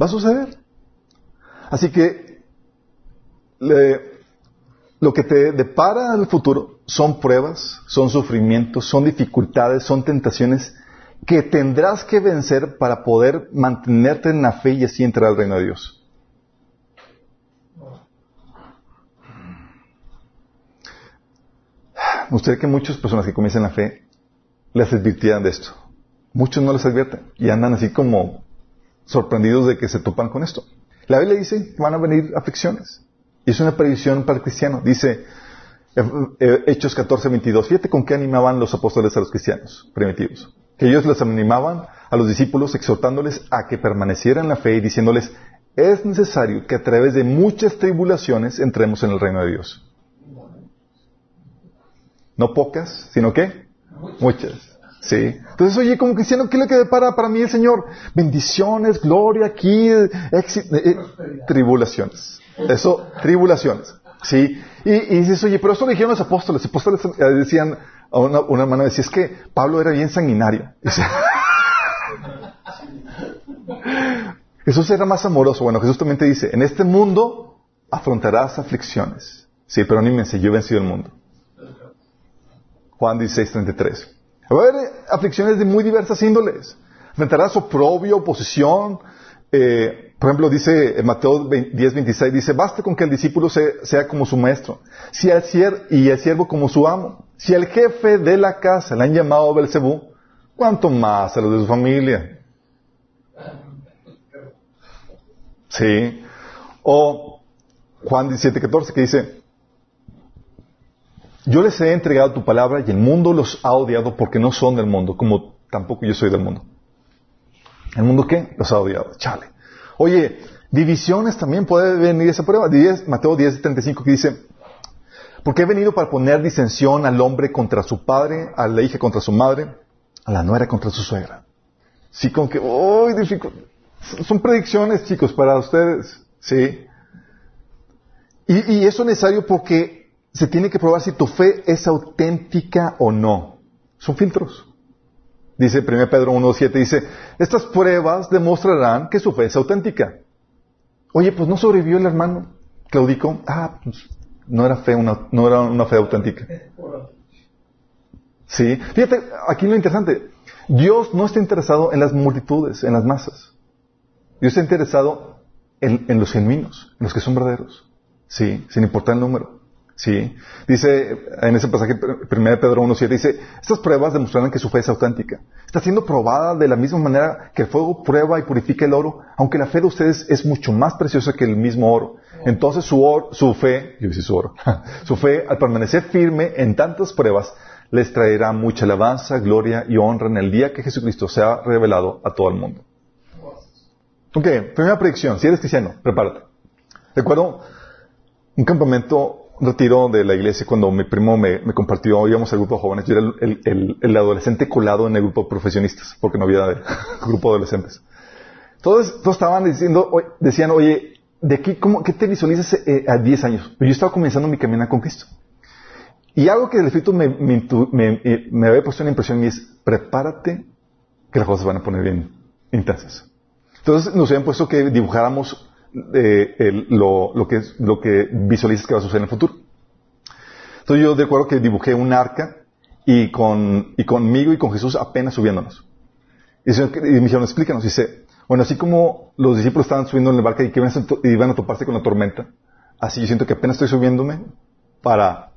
Speaker 1: Va a suceder. Así que lo que te depara el futuro son pruebas, son sufrimientos, son dificultades, son tentaciones que tendrás que vencer para poder mantenerte en la fe y así entrar al reino de Dios. Me gustaría que muchas personas que comienzan la fe les advirtieran de esto. Muchos no les advierten y andan así como sorprendidos de que se topan con esto. La Biblia dice que van a venir aflicciones. Y es una predicción para el cristiano. Dice eh, eh, Hechos 14, 22. Fíjate con qué animaban los apóstoles a los cristianos primitivos. Que ellos les animaban a los discípulos exhortándoles a que permanecieran en la fe y diciéndoles, es necesario que a través de muchas tribulaciones entremos en el reino de Dios. No pocas, sino que muchas. Sí. Entonces, oye, como cristiano, ¿qué es lo que depara para mí el Señor? Bendiciones, gloria aquí, éxito, eh, eh, tribulaciones. Eso, tribulaciones. Sí. Y, y dices, oye, pero eso lo dijeron los apóstoles. Los apóstoles eh, decían, a una, una hermana decía, es que Pablo era bien sanguinario. Dice, Jesús era más amoroso. Bueno, Jesús también te dice, en este mundo afrontarás aflicciones. Sí, pero anímense, yo he vencido el mundo. Juan 16, 33. Va a haber aflicciones de muy diversas índoles. Enfrentarás oprobio, oposición. Eh, por ejemplo, dice en Mateo 10, 26, dice, basta con que el discípulo sea, como su maestro si el sier y el siervo como su amo. Si el jefe de la casa le han llamado Belcebú, ¿cuánto más a los de su familia? Sí. O Juan 17, 14 que dice, yo les he entregado tu palabra y el mundo los ha odiado porque no son del mundo, como tampoco yo soy del mundo. ¿El mundo qué? Los ha odiado. Chale. Oye, divisiones también puede venir esa prueba. Mateo 10, 35 que dice, porque he venido para poner disensión al hombre contra su padre, a la hija contra su madre, a la nuera contra su suegra. Sí, con que, oh, son predicciones, chicos, para ustedes. Sí. Y, y eso es necesario porque se tiene que probar si tu fe es auténtica o no. Son filtros. Dice 1 Pedro 1.7, dice, estas pruebas demostrarán que su fe es auténtica. Oye, pues no sobrevivió el hermano Claudico. Ah, pues no era fe, una, no era una fe auténtica. Sí. Fíjate, aquí lo interesante. Dios no está interesado en las multitudes, en las masas. Dios está interesado en, en los genuinos, en los que son verdaderos. Sí, sin importar el número. Sí. Dice en ese pasaje, 1 Pedro 1.7, dice, estas pruebas demostrarán que su fe es auténtica. Está siendo probada de la misma manera que el fuego prueba y purifica el oro, aunque la fe de ustedes es mucho más preciosa que el mismo oro. Entonces su, or, su fe, yo su oro, su fe al permanecer firme en tantas pruebas, les traerá mucha alabanza, gloria y honra en el día que Jesucristo sea revelado a todo el mundo. Ok, primera predicción, si eres cristiano, prepárate. Recuerdo un campamento retiro de la iglesia cuando mi primo me, compartió, íbamos al grupo de jóvenes, yo era el, adolescente colado en el grupo de profesionistas, porque no había grupo de adolescentes. Todos, todos estaban diciendo, decían, oye, de aquí, ¿cómo, ¿qué te visualizas eh, a 10 años? Yo estaba comenzando mi camino con Cristo. Y algo que el Espíritu me, me, había puesto una impresión y es, prepárate que las cosas van a poner bien intensas. Entonces nos habían puesto que dibujáramos eh, lo, que, lo que va a suceder en el futuro. Entonces yo de acuerdo que dibujé un arca y, con, y conmigo y con Jesús apenas subiéndonos. Y, me dijeron, explícanos. Dice, bueno, así como los discípulos estaban subiendo en la barca y que iban a toparse con la tormenta, así yo siento que apenas estoy subiéndome para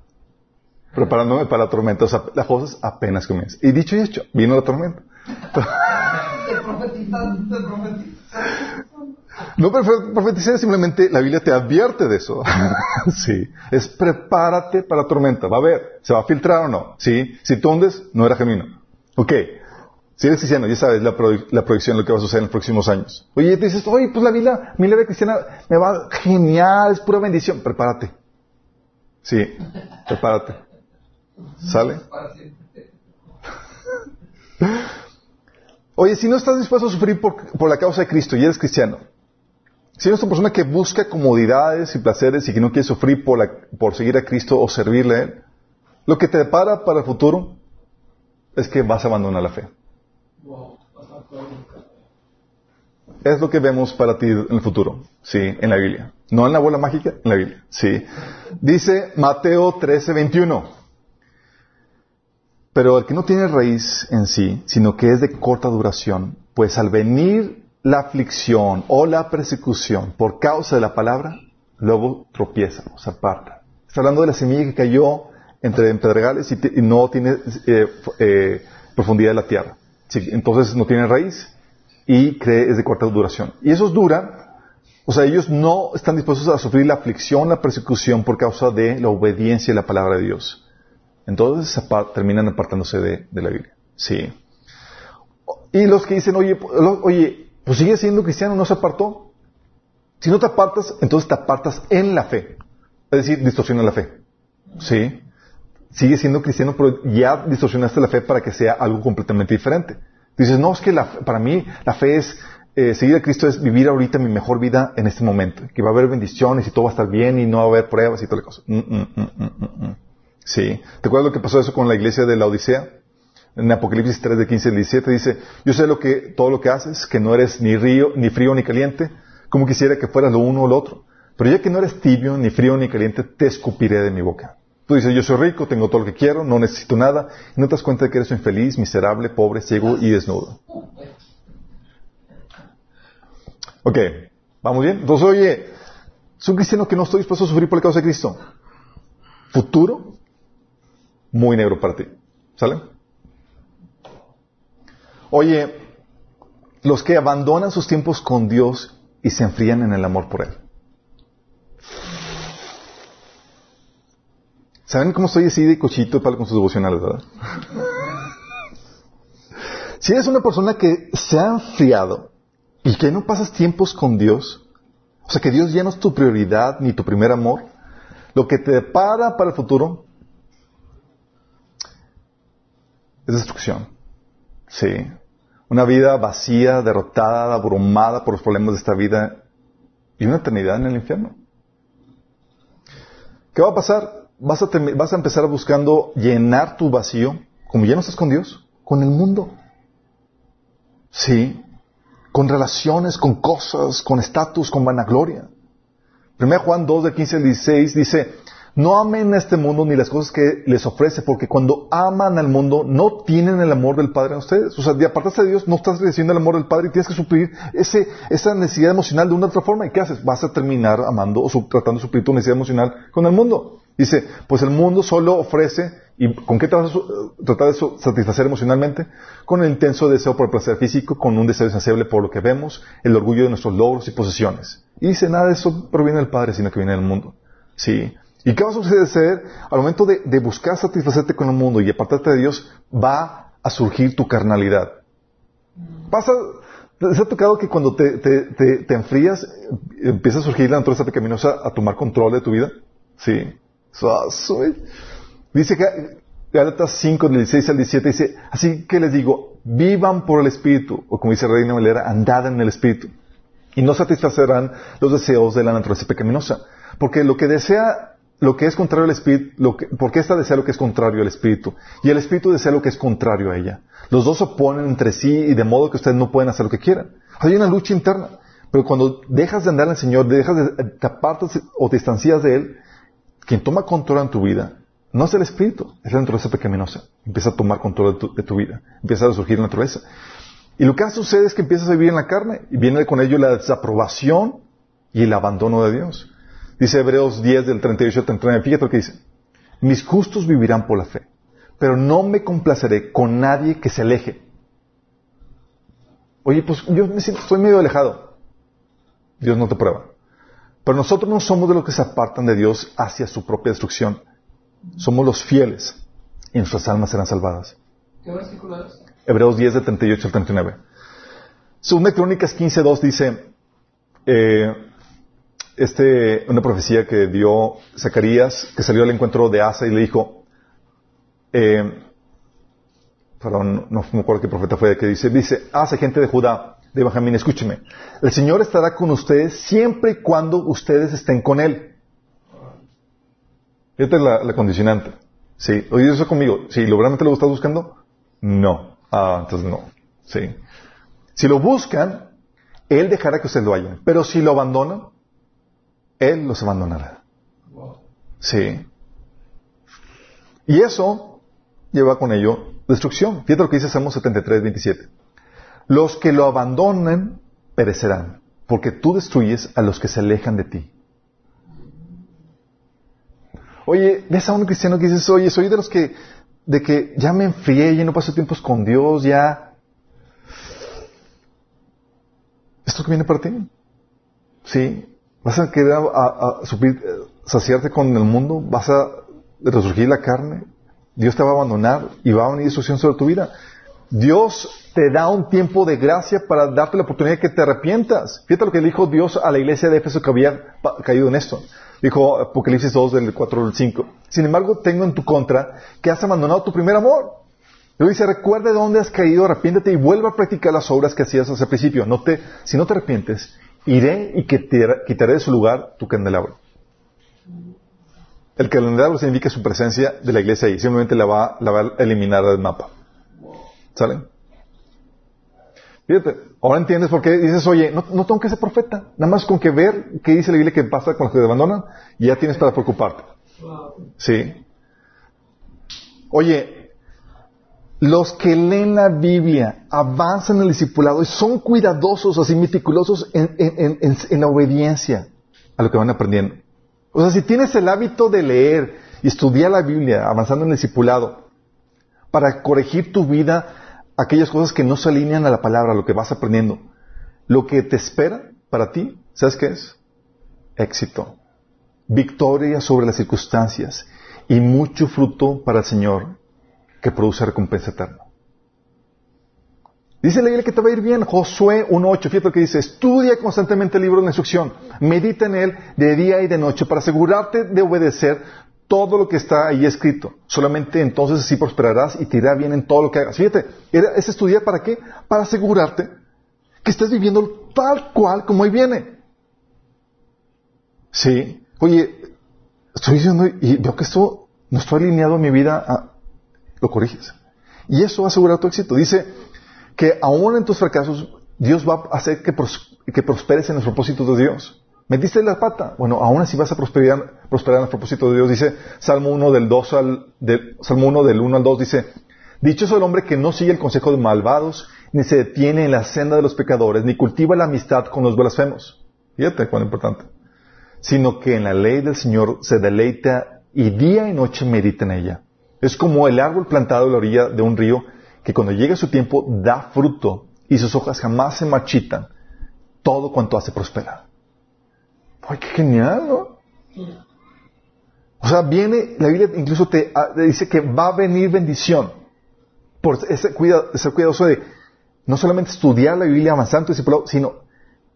Speaker 1: preparándome para la tormenta. O sea, las cosas apenas comienzan. Y dicho y hecho, vino la tormenta. No profetizar, simplemente la Biblia te advierte de eso. sí. Es prepárate para la tormenta. Va a ver, ¿se va a filtrar o no? Sí. Si tú hundes, no era genuino. Ok. Si eres cristiano, ya sabes la, la proyección de lo que va a suceder en los próximos años. Oye, te dices, oye, pues la Biblia, mi vida cristiana me va genial, es pura bendición. Prepárate. Sí, prepárate. ¿Sale? Oye, si no estás dispuesto a sufrir por, por la causa de Cristo y eres cristiano, si eres una persona que busca comodidades y placeres y que no quiere sufrir por, por seguir a Cristo o servirle a Él, lo que te depara para el futuro es que vas a abandonar la fe. Es lo que vemos para ti en el futuro, sí, en la Biblia. No en la bola mágica, en la Biblia, sí. Dice Mateo 13, 21. Pero el que no tiene raíz en sí, sino que es de corta duración, pues al venir la aflicción o la persecución por causa de la palabra, luego tropieza, se aparta. Está hablando de la semilla que cayó entre pedregales y, no tiene eh, eh, profundidad de la tierra. entonces no tiene raíz y cree es de corta duración. Y eso es dura, o sea, ellos no están dispuestos a sufrir la aflicción, la persecución por causa de la obediencia a la palabra de Dios. Entonces terminan apartándose de, de la Biblia. Sí. Y los que dicen, oye, oye, pues sigue siendo cristiano, no se apartó. Si no te apartas, entonces te apartas en la fe. Es decir, distorsiona la fe. ¿Sí? Sigue siendo cristiano, pero ya distorsionaste la fe para que sea algo completamente diferente. Dices, no, es que la, para mí la fe es, eh, seguir a Cristo es vivir ahorita mi mejor vida en este momento. Que va a haber bendiciones y todo va a estar bien y no va a haber pruebas y toda la cosa. Mm, mm, mm, Sí. ¿Te acuerdas lo que pasó eso con la iglesia de la Odisea? En Apocalipsis 3 de 15 al 17 dice, yo sé lo que, todo lo que haces, que no eres ni río, ni frío ni caliente, como quisiera que fueras lo uno o lo otro. Pero ya que no eres tibio, ni frío ni caliente, te escupiré de mi boca. Tú dices, yo soy rico, tengo todo lo que quiero, no necesito nada, no te das cuenta de que eres infeliz, miserable, pobre, ciego y desnudo. Ok, ¿vamos bien? Entonces, oye, soy un cristiano que no estoy dispuesto a sufrir por la causa de Cristo. Futuro, muy negro para ti. ¿Sale? Oye, los que abandonan sus tiempos con Dios y se enfrían en el amor por Él. ¿Saben cómo estoy así de cochito para con sus devocionales, verdad? si eres una persona que se ha enfriado y que no pasas tiempos con Dios, o sea que Dios ya no es tu prioridad ni tu primer amor, lo que te depara para el futuro es destrucción. Sí. Una vida vacía, derrotada, abrumada por los problemas de esta vida y una eternidad en el infierno. ¿Qué va a pasar? Vas a, vas a empezar buscando llenar tu vacío, como ya no estás con Dios, con el mundo. Sí. Con relaciones, con cosas, con estatus, con vanagloria. 1 Juan 2, de 15 al 16 dice, no amen a este mundo ni las cosas que les ofrece, porque cuando aman al mundo no tienen el amor del Padre en ustedes. O sea, de apartarse de Dios no estás recibiendo el amor del Padre y tienes que suplir ese, esa necesidad emocional de una otra forma. ¿Y qué haces? Vas a terminar amando o tratando de suplir tu necesidad emocional con el mundo. Dice, pues el mundo solo ofrece, ¿y con qué vas a tratar de satisfacer emocionalmente? Con el intenso deseo por el placer físico, con un deseo insaciable por lo que vemos, el orgullo de nuestros logros y posesiones. Y dice, nada de eso proviene del Padre, sino que viene del mundo. Sí. ¿Y qué va a suceder? Al momento de, buscar satisfacerte con el mundo y apartarte de Dios, va a surgir tu carnalidad. Pasa, ¿Se ha tocado que cuando te, te, enfrías, empieza a surgir la naturaleza pecaminosa a tomar control de tu vida? Sí. Dice que Gálatas 5, del 16 al 17, dice, así que les digo, vivan por el Espíritu, o como dice Reina Valera, andad en el Espíritu, y no satisfacerán los deseos de la naturaleza pecaminosa. Porque lo que desea lo que es contrario al espíritu, lo que, porque esta desea lo que es contrario al espíritu, y el espíritu desea lo que es contrario a ella. Los dos se oponen entre sí y de modo que ustedes no pueden hacer lo que quieran. Hay una lucha interna. Pero cuando dejas de andar el Señor, dejas de, te apartas o te distancias de Él, quien toma control en tu vida no es el espíritu, es la naturaleza pecaminosa. Empieza a tomar control de tu, de tu vida, empieza a surgir la naturaleza. Y lo que sucede es que empiezas a vivir en la carne y viene con ello la desaprobación y el abandono de Dios. Dice Hebreos 10 del 38 al 39. Fíjate lo que dice. Mis justos vivirán por la fe, pero no me complaceré con nadie que se aleje. Oye, pues yo me siento, estoy medio alejado. Dios no te prueba. Pero nosotros no somos de los que se apartan de Dios hacia su propia destrucción. Somos los fieles y nuestras almas serán salvadas.
Speaker 2: ¿Qué versículo es?
Speaker 1: Hebreos 10 del 38 al 39. Segunda Crónicas 15.2 dice, eh, este, una profecía que dio Zacarías, que salió al encuentro de Asa y le dijo, eh, perdón, no me acuerdo qué profeta fue, que dice, dice, Asa, gente de Judá, de Benjamín, escúcheme, el Señor estará con ustedes siempre y cuando ustedes estén con Él. Fíjate la, la condicionante. Sí, oye eso conmigo. Si ¿lo realmente lo estás buscando? No. Ah, entonces no. Sí. Si lo buscan, Él dejará que ustedes lo hayan. Pero si lo abandonan, él los abandonará. Sí. Y eso lleva con ello destrucción. Fíjate lo que dice Salmo 73, 27. Los que lo abandonen perecerán, porque tú destruyes a los que se alejan de ti. Oye, ves a un cristiano que dices, oye, soy de los que, de que ya me enfrié, ya no paso tiempos con Dios, ya. ¿Esto que viene para ti? Sí. ¿Vas a querer a, saciarte con el mundo? ¿Vas a resurgir la carne? Dios te va a abandonar y va a venir destrucción sobre tu vida. Dios te da un tiempo de gracia para darte la oportunidad de que te arrepientas. Fíjate lo que dijo Dios a la iglesia de Éfeso que había caído en esto. Dijo Apocalipsis 2 del 4 al 5. Sin embargo, tengo en tu contra que has abandonado tu primer amor. Luego dice, recuerda de dónde has caído, arrepiéntete y vuelva a practicar las obras que hacías hace principio. No te, si no te arrepientes, iré y quitaré de su lugar tu candelabro. El calendario significa su presencia de la iglesia ahí. Simplemente la va, la va a eliminar del mapa. ¿Sale? Fíjate, ahora entiendes por qué dices, oye, no, no tengo que ser profeta. Nada más con que ver qué dice la Biblia que pasa con los que te abandonan y ya tienes para preocuparte. ¿Sí? Oye, los que leen la Biblia avanzan en el discipulado y son cuidadosos, así meticulosos en, la obediencia a lo que van aprendiendo. O sea, si tienes el hábito de leer y estudiar la Biblia avanzando en el discipulado para corregir tu vida, aquellas cosas que no se alinean a la palabra, lo que vas aprendiendo, lo que te espera para ti, ¿sabes qué es? Éxito, victoria sobre las circunstancias y mucho fruto para el Señor que produce recompensa eterna. Dice la Biblia que te va a ir bien. Josué 1.8, fíjate lo que dice. Estudia constantemente el libro de la instrucción. Medita en él de día y de noche para asegurarte de obedecer todo lo que está ahí escrito. Solamente entonces así prosperarás y te irá bien en todo lo que hagas. Fíjate, es estudiar para qué? Para asegurarte que estés viviendo tal cual como ahí viene. Sí. Oye, estoy diciendo y veo que esto no está alineado en mi vida. Lo corriges. Y eso va a asegurar tu éxito. Dice que aún en tus fracasos, Dios va a hacer que, que prosperes en los propósitos de Dios. ¿Metiste la pata? Bueno, aún así vas a prosperar, prosperar en los propósitos de Dios. Dice Salmo 1 del 2 al, Salmo 1 del 1 al 2 dice, Dichoso el hombre que no sigue el consejo de malvados, ni se detiene en la senda de los pecadores, ni cultiva la amistad con los blasfemos. Fíjate cuán importante. Sino que en la ley del Señor se deleita y día y noche medita en ella. Es como el árbol plantado a la orilla de un río que cuando llega su tiempo da fruto y sus hojas jamás se marchitan. Todo cuanto hace prospera. ¡Ay, qué genial, ¿no? O sea, viene, la Biblia incluso te, ah, dice que va a venir bendición por ser cuidadoso de no solamente estudiar la Biblia avanzando, tu discipulado, sino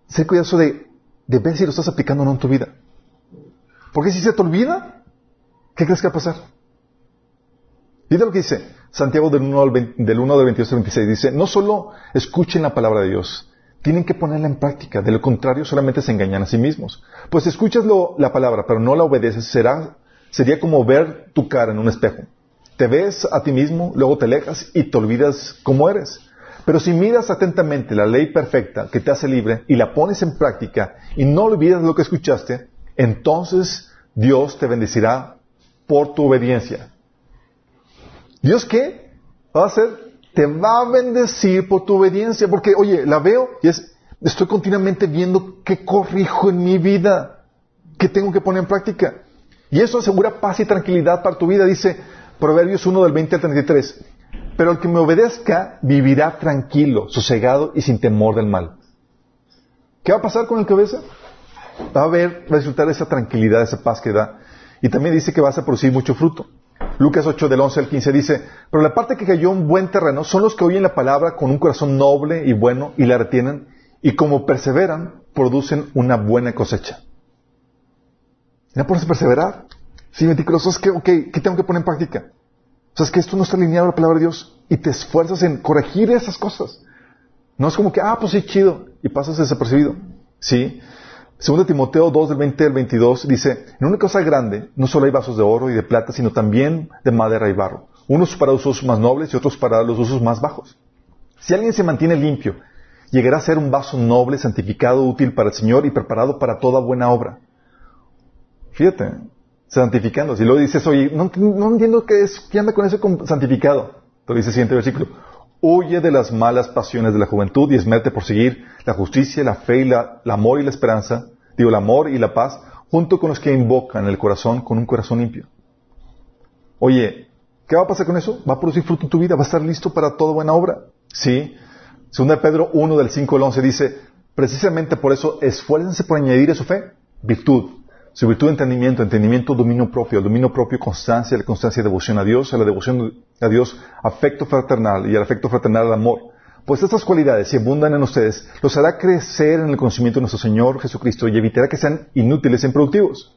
Speaker 1: ser cuidadoso de, de ver si lo estás aplicando o no en tu vida. Porque si se te olvida, ¿qué crees que va a pasar? Fíjate lo que dice Santiago del 1 al 20 del 1 del 22 al 26. Dice, no solo escuchen la palabra de Dios, tienen que ponerla en práctica. De lo contrario, solamente se engañan a sí mismos. Pues si escuchas la palabra, pero no la obedeces, será, sería como ver tu cara en un espejo. Te ves a ti mismo, luego te alejas y te olvidas cómo eres. Pero si miras atentamente la ley perfecta que te hace libre y la pones en práctica y no olvidas lo que escuchaste, entonces Dios te bendecirá por tu obediencia. ¿Dios qué? Va a hacer, te va a bendecir por tu obediencia, porque, oye, la veo y es, estoy continuamente viendo qué corrijo en mi vida, qué tengo que poner en práctica. Y eso asegura paz y tranquilidad para tu vida, dice Proverbios 1 del 20 al 33. Pero el que me obedezca vivirá tranquilo, sosegado y sin temor del mal. ¿Qué va a pasar con el obedece? Va a ver, va a disfrutar de esa tranquilidad, esa paz que da. Y también dice que vas a producir mucho fruto. Lucas 8 del 11 al 15 dice, pero la parte que cayó en buen terreno son los que oyen la palabra con un corazón noble y bueno y la retienen y como perseveran, producen una buena cosecha. ¿Ya puedes perseverar? Sí, meticuloso. Es que, ok, ¿qué tengo que poner en práctica? O sea, es que esto no está alineado a la palabra de Dios y te esfuerzas en corregir esas cosas. No es como que, ah, pues sí, chido, y pasas desapercibido. Sí. Segundo Timoteo 2 del 20 al 22 dice, en una cosa grande no solo hay vasos de oro y de plata, sino también de madera y barro. Unos para usos más nobles y otros para los usos más bajos. Si alguien se mantiene limpio, llegará a ser un vaso noble, santificado, útil para el Señor y preparado para toda buena obra. Fíjate, santificando. Si luego dices, oye, no, no entiendo qué es, ¿qué anda con eso con santificado? Te dice el siguiente versículo. Huye de las malas pasiones de la juventud y esmerte por seguir la justicia, la fe y la, el amor y la esperanza, digo, el amor y la paz, junto con los que invocan el corazón con un corazón limpio. Oye, ¿qué va a pasar con eso? Va a producir fruto en tu vida, va a estar listo para toda buena obra. Sí. Segunda Pedro 1 del 5 al 11 dice, precisamente por eso esfuércense por añadir a su fe virtud. Su virtud, entendimiento, entendimiento, dominio propio, dominio propio, constancia, la constancia, devoción a Dios, a la devoción a Dios, afecto fraternal y al afecto fraternal, amor. Pues estas cualidades, si abundan en ustedes, los hará crecer en el conocimiento de nuestro Señor Jesucristo y evitará que sean inútiles e improductivos.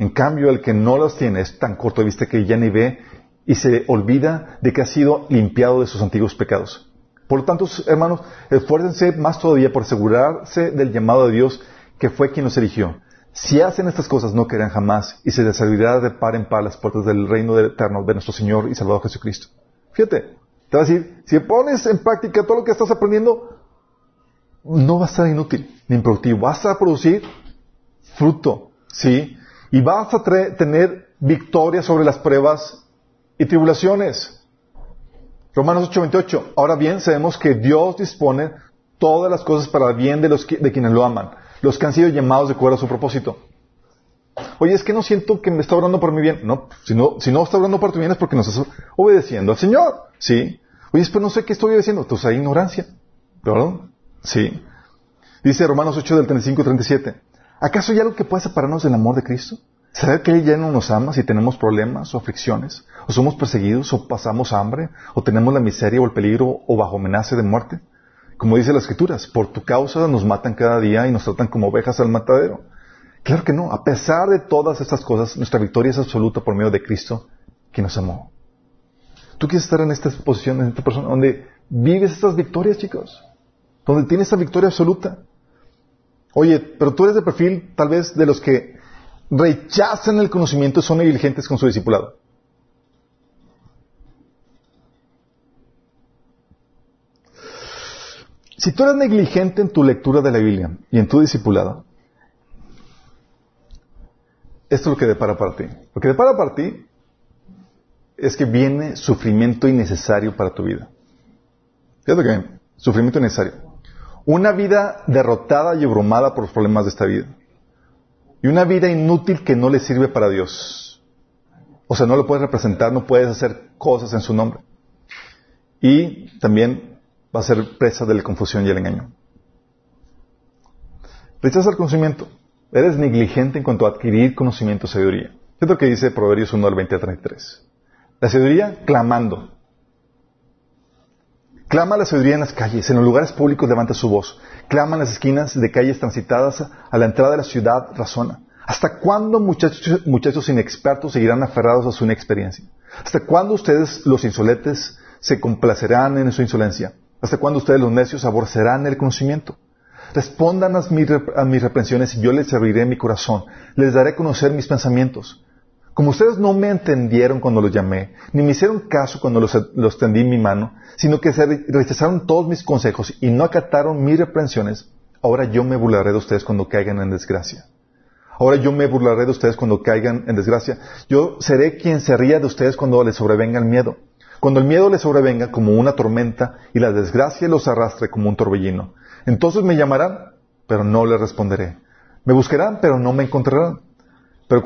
Speaker 1: En cambio, el que no las tiene es tan corto de vista que ya ni ve y se olvida de que ha sido limpiado de sus antiguos pecados. Por lo tanto, hermanos, esfuércense más todavía por asegurarse del llamado de Dios que fue quien los eligió. Si hacen estas cosas, no caerán jamás y se les servirá de par en par las puertas del reino eterno de nuestro Señor y Salvador Jesucristo. Fíjate, te va a decir, si pones en práctica todo lo que estás aprendiendo, no va a estar inútil ni improductivo. Vas a producir fruto, ¿sí? Y vas a tener victoria sobre las pruebas y tribulaciones. Romanos 8:28. Ahora bien, sabemos que Dios dispone todas las cosas para el bien de, los de quienes lo aman, los que han sido llamados de acuerdo a su propósito. Oye, es que no siento que me está orando por mi bien. No, si no, si no está orando por tu bien es porque nos estás obedeciendo al Señor. ¿Sí? Oye, pero no sé qué estoy obedeciendo. Entonces hay ignorancia. ¿Verdad? Sí. Dice Romanos 8 del 35 37. ¿Acaso hay algo que pueda separarnos del amor de Cristo? ¿Saber que Él ya no nos ama si tenemos problemas o aflicciones? ¿O somos perseguidos o pasamos hambre? ¿O tenemos la miseria o el peligro o bajo amenaza de muerte? Como dice las Escrituras, por tu causa nos matan cada día y nos tratan como ovejas al matadero. Claro que no. A pesar de todas estas cosas, nuestra victoria es absoluta por medio de Cristo, que nos amó. ¿Tú quieres estar en esta posición, en esta persona, donde vives estas victorias, chicos? Donde tienes esta victoria absoluta. Oye, pero tú eres de perfil tal vez de los que rechazan el conocimiento y son negligentes con su discipulado. Si tú eres negligente en tu lectura de la Biblia y en tu discipulado, esto es lo que depara para ti. Lo que depara para ti es que viene sufrimiento innecesario para tu vida. Fíjate que sufrimiento innecesario. Una vida derrotada y abrumada por los problemas de esta vida. Y una vida inútil que no le sirve para Dios. O sea, no lo puedes representar, no puedes hacer cosas en su nombre. Y también va a ser presa de la confusión y el engaño. Rechaza el conocimiento. Eres negligente en cuanto a adquirir conocimiento y sabiduría. Es lo que dice Proverbios 1 al 20 a 33. La sabiduría clamando. Clama la sabiduría en las calles, en los lugares públicos levanta su voz. Clama en las esquinas de calles transitadas a la entrada de la ciudad, razona. ¿Hasta cuándo muchachos, muchachos inexpertos seguirán aferrados a su inexperiencia? ¿Hasta cuándo ustedes, los insolentes, se complacerán en su insolencia? ¿Hasta cuándo ustedes, los necios, aborrecerán el conocimiento? Respondan a mis, reprensiones y yo les serviré mi corazón. Les daré a conocer mis pensamientos. Como ustedes no me entendieron cuando los llamé, ni me hicieron caso cuando los, tendí en mi mano, sino que se rechazaron todos mis consejos y no acataron mis reprensiones, ahora yo me burlaré de ustedes cuando caigan en desgracia. Ahora yo me burlaré de ustedes cuando caigan en desgracia. Yo seré quien se ría de ustedes cuando les sobrevenga el miedo. Cuando el miedo les sobrevenga como una tormenta y la desgracia los arrastre como un torbellino. Entonces me llamarán, pero no les responderé. Me buscarán, pero no me encontrarán. Pero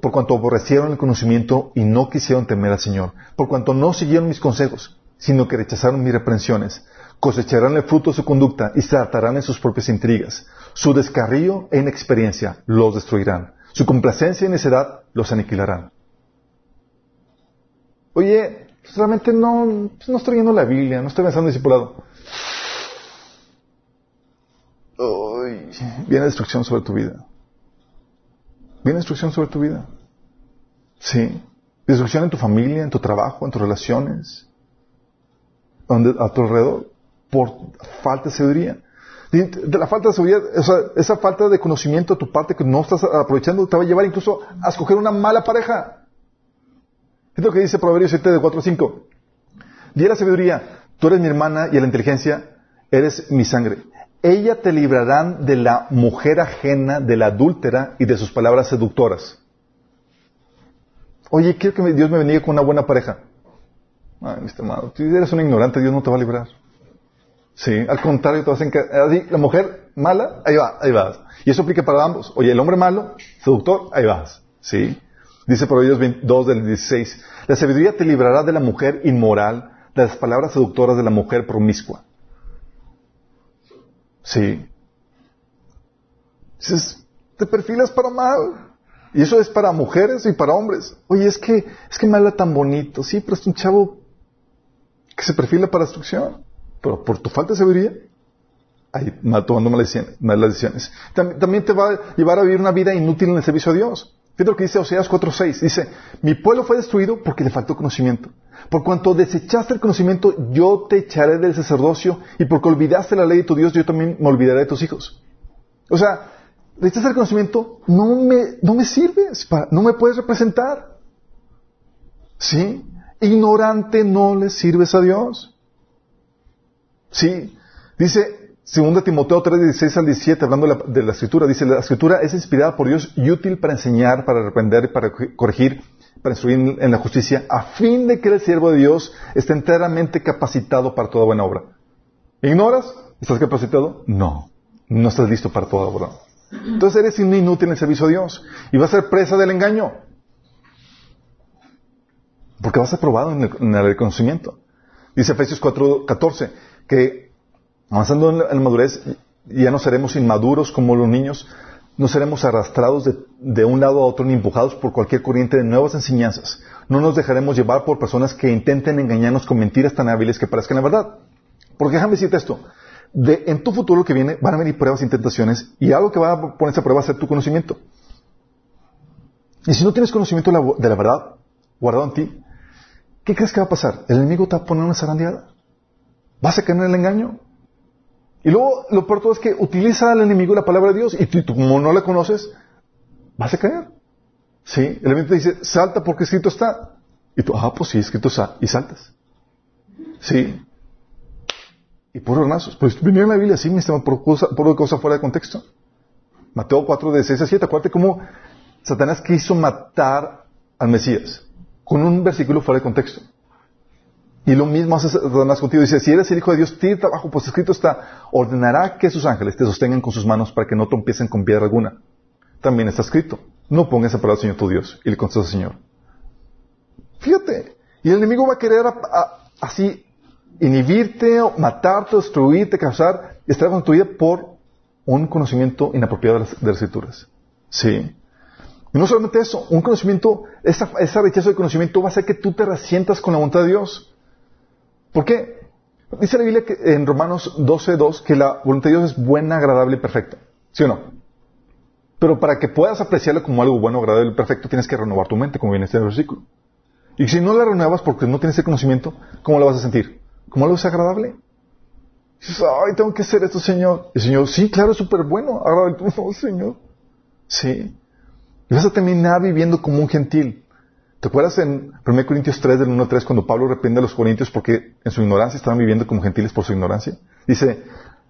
Speaker 1: por cuanto aborrecieron el conocimiento y no quisieron temer al Señor, por cuanto no siguieron mis consejos, sino que rechazaron mis reprensiones, cosecharán el fruto de su conducta y se atarán en sus propias intrigas. Su descarrío e inexperiencia los destruirán. Su complacencia y necedad los aniquilarán. Oye, realmente no, pues no estoy leyendo la Biblia, no estoy pensando en discipulado. viene destrucción sobre tu vida. Viene destrucción sobre tu vida. Sí. Destrucción en tu familia, en tu trabajo, en tus relaciones, a tu alrededor, por falta de sabiduría. De la falta de sabiduría, o sea, esa falta de conocimiento de tu parte que no estás aprovechando te va a llevar incluso a escoger una mala pareja. Es lo que dice Proverbios 7 de 4 a 5. Di la sabiduría, tú eres mi hermana y a la inteligencia eres mi sangre. Ella te librarán de la mujer ajena, de la adúltera y de sus palabras seductoras. Oye, quiero que Dios me bendiga con una buena pareja. Ay, mi estimado, si eres un ignorante, Dios no te va a librar. Sí, al contrario, te vas a La mujer mala, ahí va, ahí vas. Y eso aplica para ambos. Oye, el hombre malo, seductor, ahí vas. Sí. Dice Proverbios 2 del 16. La sabiduría te librará de la mujer inmoral, de las palabras seductoras de la mujer promiscua. Sí. Dices, te perfilas para mal. Y eso es para mujeres y para hombres. Oye, es que, es que me habla tan bonito. Sí, pero es un chavo que se perfila para destrucción. Pero por tu falta de sabiduría, ahí tomando malas decisiones. También, también te va a llevar a vivir una vida inútil en el servicio a Dios. Fíjate lo que dice Oseas 4.6. Dice, mi pueblo fue destruido porque le faltó conocimiento. Por cuanto desechaste el conocimiento, yo te echaré del sacerdocio y porque olvidaste la ley de tu Dios, yo también me olvidaré de tus hijos. O sea, rechazas el conocimiento, no me, no me sirves, pa- no me puedes representar. ¿Sí? Ignorante no le sirves a Dios. Sí. Dice 2 Timoteo 3, 16 al 17, hablando de la, escritura, dice, la escritura es inspirada por Dios y útil para enseñar, para reprender, para corregir, para instruir en, la justicia, a fin de que el siervo de Dios esté enteramente capacitado para toda buena obra. ¿Ignoras? ¿Estás capacitado? No. No estás listo para toda obra. Entonces eres inútil en el servicio a Dios y vas a ser presa del engaño. Porque vas a ser probado en el, en conocimiento. Dice Efesios 4, 14, que avanzando en la, madurez ya no seremos inmaduros como los niños, no seremos arrastrados de, de un lado a otro ni empujados por cualquier corriente de nuevas enseñanzas. No nos dejaremos llevar por personas que intenten engañarnos con mentiras tan hábiles que parezcan la verdad. Porque déjame decirte esto. De, en tu futuro que viene van a venir pruebas y tentaciones y algo que va a ponerse a prueba va a ser tu conocimiento. Y si no tienes conocimiento de la, de la verdad guardado en ti, ¿qué crees que va a pasar? El enemigo te va a poner una zarandeada. Vas a caer en el engaño. Y luego lo peor todo es que utiliza al enemigo la palabra de Dios y tú, como no la conoces, vas a caer. ¿Sí? El enemigo te dice, salta porque escrito está. Y tú, ah, pues sí, escrito está. Y saltas. ¿Sí? Y por hornazos. Pues en la Biblia así, mi estimado, por cosa, por cosa fuera de contexto. Mateo 4, de 6 a 7. Acuérdate cómo Satanás quiso matar al Mesías. Con un versículo fuera de contexto. Y lo mismo hace Satanás contigo. Dice, si eres el Hijo de Dios, tira abajo, pues escrito está, ordenará que sus ángeles te sostengan con sus manos para que no trompiecen con piedra alguna. También está escrito, no pongas a prueba al Señor tu Dios. Y le contestó al Señor. Fíjate, y el enemigo va a querer así inhibirte, matarte, destruirte, causar estragos en tu por un conocimiento inapropiado de las, de las escrituras. Sí. Y no solamente eso, un conocimiento, esa, esa rechazo de conocimiento va a hacer que tú te resientas con la voluntad de Dios. ¿Por qué? Dice la Biblia que en Romanos 12.2 que la voluntad de Dios es buena, agradable y perfecta. ¿Sí o no? Pero para que puedas apreciarlo como algo bueno, agradable y perfecto, tienes que renovar tu mente, como viene este versículo. Y si no la renuevas porque no tienes ese conocimiento, ¿cómo la vas a sentir? ¿Cómo algo es agradable? Dices, ay, tengo que hacer esto, Señor. Y el Señor, sí, claro, es súper bueno, agradable. No, Señor. Sí. Y vas a terminar viviendo como un gentil. ¿Te acuerdas en 1 Corintios 3, del 1 al 3, cuando Pablo reprende a los corintios porque en su ignorancia estaban viviendo como gentiles por su ignorancia? Dice,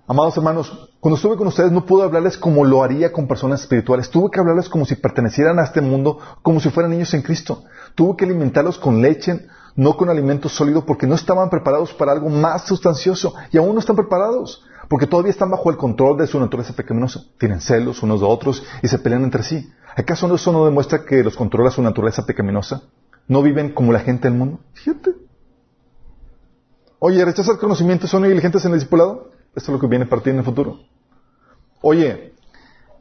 Speaker 1: amados hermanos, cuando estuve con ustedes no pude hablarles como lo haría con personas espirituales. Tuve que hablarles como si pertenecieran a este mundo, como si fueran niños en Cristo. Tuve que alimentarlos con leche, no con alimento sólido, porque no estaban preparados para algo más sustancioso. Y aún no están preparados, porque todavía están bajo el control de su naturaleza pecaminosa. Tienen celos unos de otros y se pelean entre sí. ¿Acaso eso no demuestra que los controla su naturaleza pecaminosa? ¿No viven como la gente del mundo? Fíjate. Oye, ¿rechazas conocimiento? ¿Son negligentes en el discipulado? Esto es lo que viene para ti en el futuro. Oye,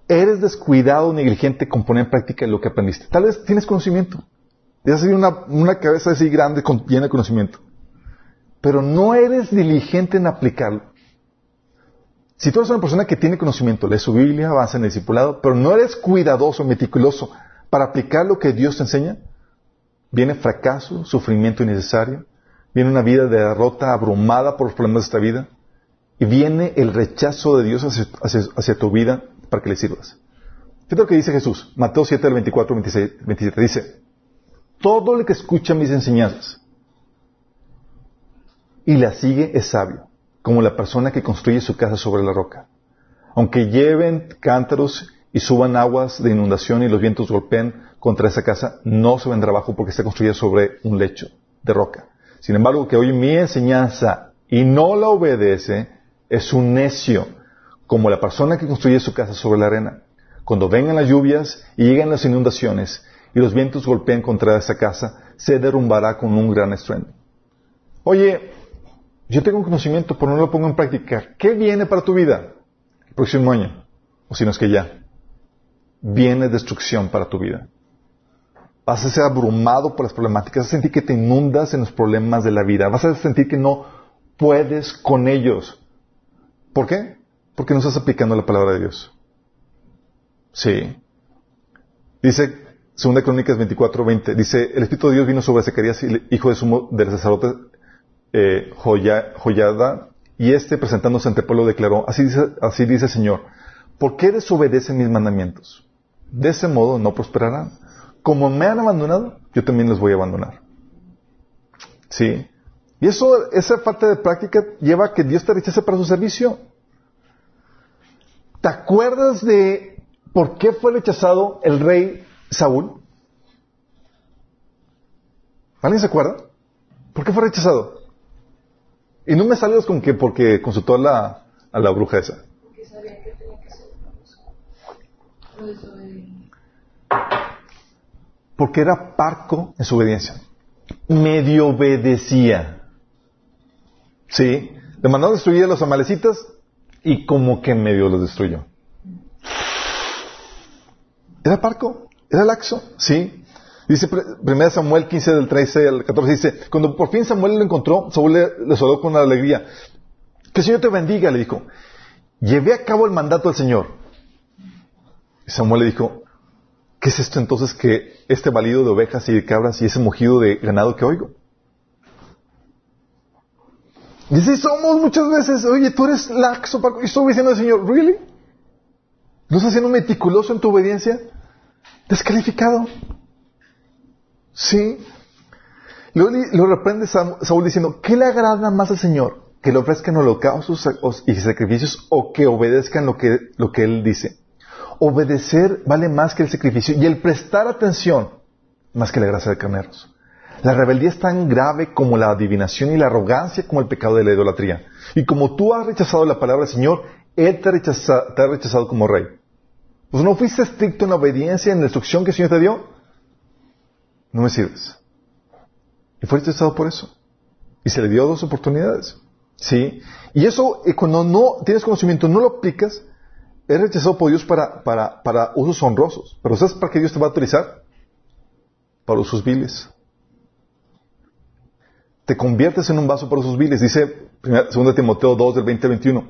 Speaker 1: ¿eres descuidado negligente con poner en práctica lo que aprendiste? Tal vez tienes conocimiento. Ya has una, una cabeza así grande con, llena de conocimiento. Pero no eres diligente en aplicarlo. Si tú eres una persona que tiene conocimiento, lee su Biblia, avanza en el discipulado, pero no eres cuidadoso, meticuloso para aplicar lo que Dios te enseña, viene fracaso, sufrimiento innecesario, viene una vida de derrota abrumada por los problemas de esta vida, y viene el rechazo de Dios hacia, tu vida para que le sirvas. Fíjate lo que dice Jesús, Mateo 7, del 24 26, 27, dice, todo el que escucha mis enseñanzas y las sigue es sabio, como la persona que construye su casa sobre la roca. Aunque lleven cántaros y suban aguas de inundación y los vientos golpeen contra esa casa, no se vendrá abajo porque está construida sobre un lecho de roca. Sin embargo, que oye mi enseñanza y no la obedece, es un necio, como la persona que construye su casa sobre la arena. Cuando vengan las lluvias y lleguen las inundaciones y los vientos golpeen contra esa casa, se derrumbará con un gran estruendo. Oye, yo tengo un conocimiento, pero no lo pongo en práctica. ¿Qué viene para tu vida el próximo año? O si no es que ya. Viene destrucción para tu vida. Vas a ser abrumado por las problemáticas, vas a sentir que te inundas en los problemas de la vida, vas a sentir que no puedes con ellos. ¿Por qué? Porque no estás aplicando la palabra de Dios. Sí. Dice, segunda Crónicas 24, 20, dice, el Espíritu de Dios vino sobre Zacarías, hijo de sumo del sacerdote eh, Joya- Joyada, y este presentándose ante el pueblo declaró, así dice, así dice el Señor, ¿por qué desobedecen mis mandamientos? De ese modo no prosperarán. Como me han abandonado, yo también los voy a abandonar. ¿Sí? Y eso, esa falta de práctica lleva a que Dios te rechace para su servicio. ¿Te acuerdas de por qué fue rechazado el rey Saúl? ¿Alguien se acuerda? ¿Por qué fue rechazado? Y no me salgas con que porque consultó a la, a la bruja esa.
Speaker 3: Porque sabía que tenía que ser eso
Speaker 1: Porque era parco en su obediencia. Medio obedecía. ¿Sí? Le mandó a destruir a los amalecitas y como que medio los destruyó. Era parco, era laxo, ¿sí? Dice 1 Samuel 15 del 13 al 14, dice, cuando por fin Samuel lo encontró, Saúl le, saludó con alegría. Que el Señor te bendiga, le dijo. Llevé a cabo el mandato del Señor. Y Samuel le dijo, ¿qué es esto entonces que este balido de ovejas y de cabras y ese mugido de ganado que oigo? Y así somos muchas veces, oye, tú eres laxo, Paco, y estoy diciendo al Señor, ¿really? ¿No estás siendo meticuloso en tu obediencia? Descalificado. Sí. Luego lo reprende Saúl diciendo, ¿qué le agrada más al Señor? ¿Que le ofrezcan holocaustos y sacrificios o que obedezcan lo que, lo que Él dice? Obedecer vale más que el sacrificio y el prestar atención más que la gracia de carneros. La rebeldía es tan grave como la adivinación y la arrogancia como el pecado de la idolatría. Y como tú has rechazado la palabra del Señor, Él te, ha rechazado como rey. Pues no fuiste estricto en la obediencia, en la instrucción que el Señor te dio. No me sirves. Y fue rechazado por eso. Y se le dio dos oportunidades. ¿Sí? Y eso, eh, cuando no tienes conocimiento, no lo aplicas, es rechazado por Dios para, para, para usos honrosos. Pero ¿sabes para qué Dios te va a autorizar? Para usos viles te conviertes en un vaso para sus viles. Dice 2 Timoteo 2 del 20 al 21.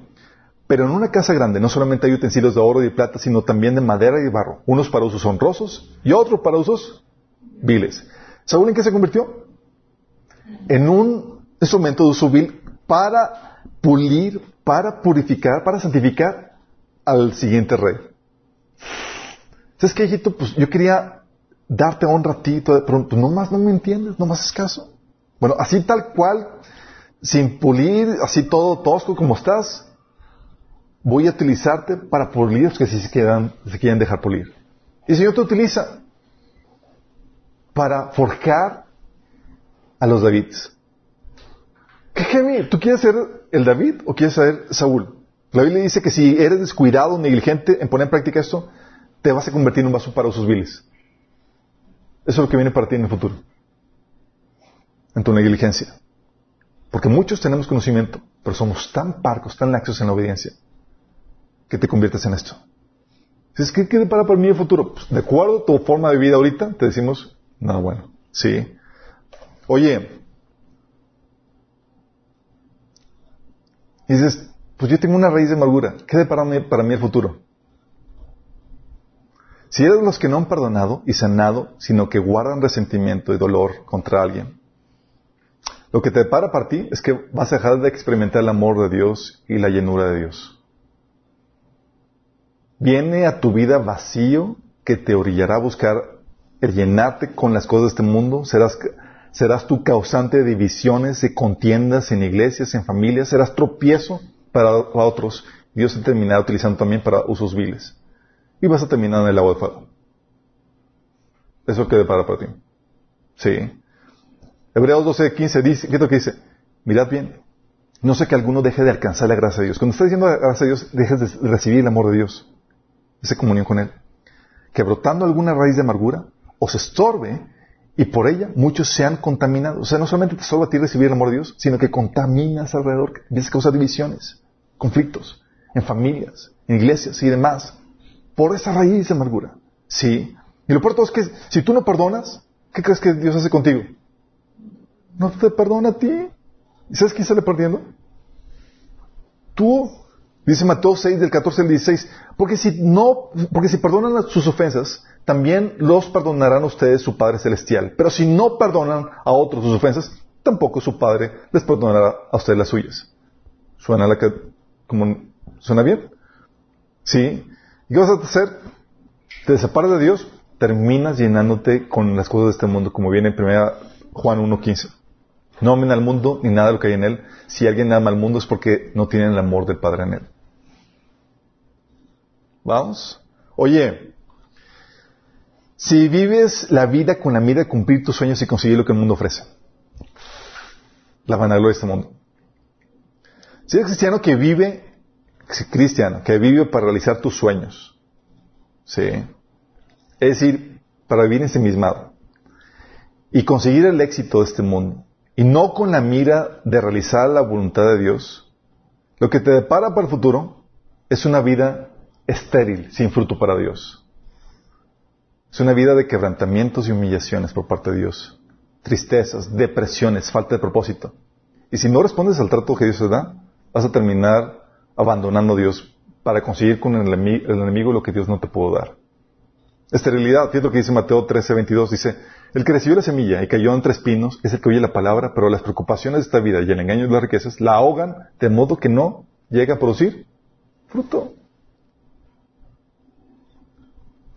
Speaker 1: Pero en una casa grande no solamente hay utensilios de oro y de plata, sino también de madera y de barro. Unos para usos honrosos y otros para usos viles. ¿Saben en qué se convirtió? En un instrumento de uso vil para pulir, para purificar, para santificar al siguiente rey. ¿Sabes qué, hijito? Pues yo quería darte honra a ti, pero pues no más no me entiendes, no más es caso. Bueno, así tal cual, sin pulir, así todo tosco como estás, voy a utilizarte para pulir los que sí se, quieran, se quieren dejar pulir. Y el Señor te utiliza para forjar a los Davids. ¿Qué genial? ¿Tú quieres ser el David o quieres ser Saúl? La Biblia dice que si eres descuidado, negligente en poner en práctica esto, te vas a convertir en un vaso para usos viles. Eso es lo que viene para ti en el futuro en tu negligencia. Porque muchos tenemos conocimiento, pero somos tan parcos, tan laxos en la obediencia, que te conviertes en esto. Si ¿qué qué para para mí el futuro? Pues, de acuerdo a tu forma de vida ahorita, te decimos, nada bueno. Sí. Oye, dices, pues yo tengo una raíz de amargura. ¿Qué de para mí, el futuro? Si eres los que no han perdonado y sanado, sino que guardan resentimiento y dolor contra alguien, lo que te para para ti es que vas a dejar de experimentar el amor de Dios y la llenura de Dios. Viene a tu vida vacío que te orillará a buscar el llenarte con las cosas de este mundo. Serás, serás tu causante de divisiones, de contiendas en iglesias, en familias. Serás tropiezo para, otros. Dios te terminará utilizando también para usos viles. Y vas a terminar en el agua de fuego. Eso que para ti. Sí. Hebreos 12, 15 dice, ¿qué que dice? Mirad bien, no sé que alguno deje de alcanzar la gracia de Dios. Cuando está diciendo la gracia de Dios, dejes de recibir el amor de Dios, esa comunión con Él. Que brotando alguna raíz de amargura, os estorbe y por ella muchos sean contaminados. O sea, no solamente te estorba a ti recibir el amor de Dios, sino que contaminas alrededor, que empiezas a causar divisiones, conflictos, en familias, en iglesias y demás, por esa raíz de amargura. Sí. Y lo peor todo es que si tú no perdonas, ¿qué crees que Dios hace contigo? no te perdona a ti. ¿Y sabes quién sale perdiendo? Tú. Dice Mateo 6 del 14 al 16, porque si no, porque si perdonan sus ofensas, también los perdonarán ustedes su Padre celestial. Pero si no perdonan a otros sus ofensas, tampoco su Padre les perdonará a ustedes las suyas. ¿Suena la que, como, suena bien? Sí. ¿Y qué vas a hacer? Te separas de Dios, terminas llenándote con las cosas de este mundo, como viene en 1 Juan 1.15. No amen al mundo ni nada de lo que hay en él. Si alguien ama al mundo es porque no tienen el amor del Padre en él. ¿Vamos? Oye, si vives la vida con la mira de cumplir tus sueños y conseguir lo que el mundo ofrece, la vanagloria de este mundo. Si eres cristiano que vive, cristiano, que vive para realizar tus sueños, ¿sí? Es decir, para vivir ensimismado y conseguir el éxito de este mundo, y no con la mira de realizar la voluntad de Dios, lo que te depara para el futuro es una vida estéril, sin fruto para Dios. Es una vida de quebrantamientos y humillaciones por parte de Dios, tristezas, depresiones, falta de propósito. Y si no respondes al trato que Dios te da, vas a terminar abandonando a Dios para conseguir con el enemigo, lo que Dios no te pudo dar. Esterilidad, fíjate lo que dice Mateo 13, 22, dice, el que recibió la semilla y cayó entre espinos es el que oye la palabra, pero las preocupaciones de esta vida y el engaño de las riquezas la ahogan de modo que no llega a producir fruto.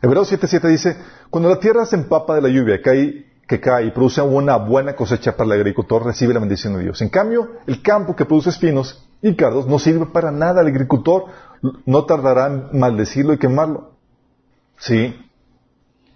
Speaker 1: Hebreos 7.7 dice, cuando la tierra se empapa de la lluvia que cae y produce una buena cosecha para el agricultor, recibe la bendición de Dios. En cambio, el campo que produce espinos y cardos no sirve para nada. El agricultor no tardará en maldecirlo y quemarlo. ¿Sí?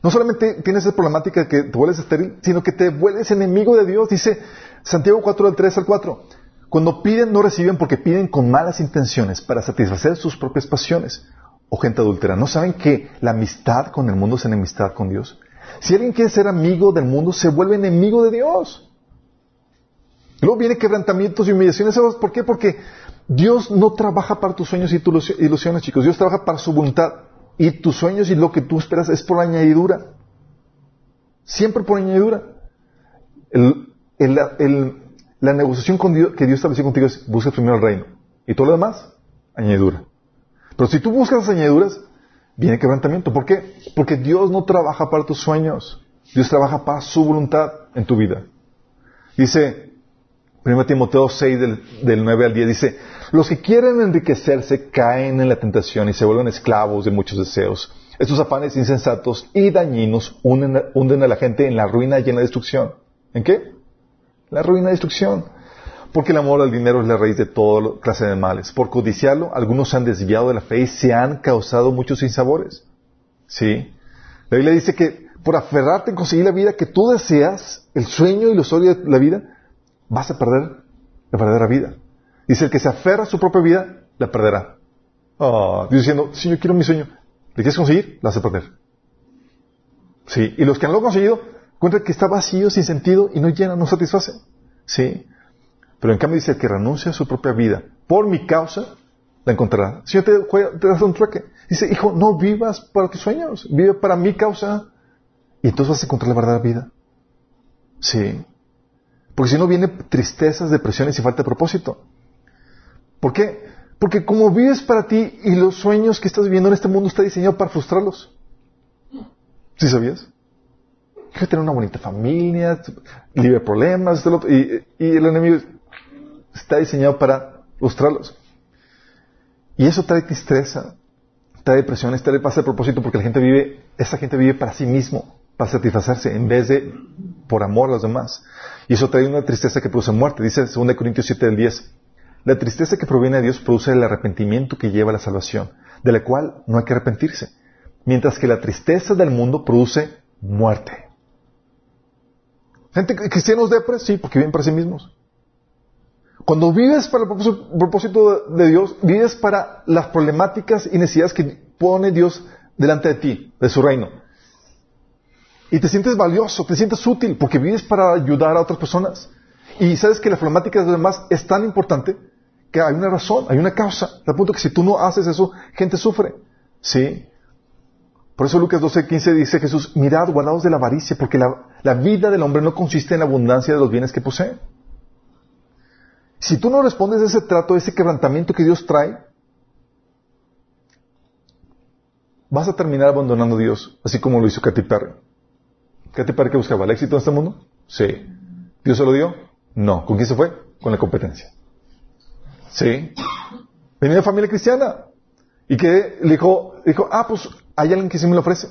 Speaker 1: No solamente tienes esa problemática de que te vuelves estéril, sino que te vuelves enemigo de Dios. Dice Santiago 4 del 3 al 4. Cuando piden, no reciben porque piden con malas intenciones para satisfacer sus propias pasiones o gente adúltera. ¿No saben que la amistad con el mundo es enemistad con Dios? Si alguien quiere ser amigo del mundo, se vuelve enemigo de Dios. Luego viene quebrantamientos y humillaciones. ¿Sabes por qué? Porque Dios no trabaja para tus sueños y tus ilusiones, chicos. Dios trabaja para su voluntad. Y tus sueños y lo que tú esperas es por añadidura. Siempre por añadidura. la negociación Dios, que Dios estableció contigo es busca primero el reino. Y todo lo demás, añadidura. Pero si tú buscas las añadiduras, viene quebrantamiento. ¿Por qué? Porque Dios no trabaja para tus sueños. Dios trabaja para su voluntad en tu vida. Dice 1 Timoteo 6 del, del 9 al 10, dice, los que quieren enriquecerse caen en la tentación y se vuelven esclavos de muchos deseos. Estos afanes insensatos y dañinos hunden a la gente en la ruina y en la destrucción. ¿En qué? La ruina y destrucción. Porque el amor al dinero es la raíz de toda clase de males. Por codiciarlo, algunos se han desviado de la fe y se han causado muchos sinsabores. ¿Sí? La Biblia dice que por aferrarte en conseguir la vida que tú deseas, el sueño y los sueños de la vida, vas a perder la verdadera vida. Dice, el que se aferra a su propia vida, la perderá. Oh, Dios diciendo, si yo quiero mi sueño, ¿le quieres conseguir? La vas a perder. Sí, y los que han lo conseguido, encuentran que está vacío, sin sentido, y no llena, no satisface. Sí. Pero en cambio dice, el que renuncia a su propia vida por mi causa, la encontrará. Si yo te, te das un trueque, dice, hijo, no vivas para tus sueños, vive para mi causa. Y entonces vas a encontrar la verdadera vida. Sí. Porque si no viene tristezas, depresiones y falta de propósito. ¿Por qué? Porque como vives para ti y los sueños que estás viviendo en este mundo está diseñado para frustrarlos. ¿Sí sabías? Quiero tener una bonita familia, libre de problemas, y, y el enemigo está diseñado para frustrarlos. Y eso trae tristeza, trae depresiones, trae pasa de propósito porque la gente vive, esa gente vive para sí mismo, para satisfacerse, en vez de por amor a los demás. Y eso trae una tristeza que produce muerte. Dice 2 Corintios 7 del 10. La tristeza que proviene de Dios produce el arrepentimiento que lleva a la salvación, de la cual no hay que arrepentirse. Mientras que la tristeza del mundo produce muerte. Gente cristianos depres, sí, porque viven para sí mismos. Cuando vives para el propósito de Dios, vives para las problemáticas y necesidades que pone Dios delante de ti, de su reino. Y te sientes valioso, te sientes útil, porque vives para ayudar a otras personas. Y sabes que la problemática de los demás es tan importante que hay una razón, hay una causa. Al punto que si tú no haces eso, gente sufre. ¿Sí? Por eso Lucas 12:15 dice Jesús, mirad, guardados de la avaricia, porque la vida del hombre no consiste en la abundancia de los bienes que posee. Si tú no respondes a ese trato, a ese quebrantamiento que Dios trae, vas a terminar abandonando a Dios, así como lo hizo Katy Perry. Katy Perry que buscaba el éxito en este mundo, sí. ¿Dios se lo dio? No. ¿Con quién se fue? Con la competencia. Sí. Venía de familia cristiana. Y que le dijo, dijo, ah, pues hay alguien que sí me lo ofrece.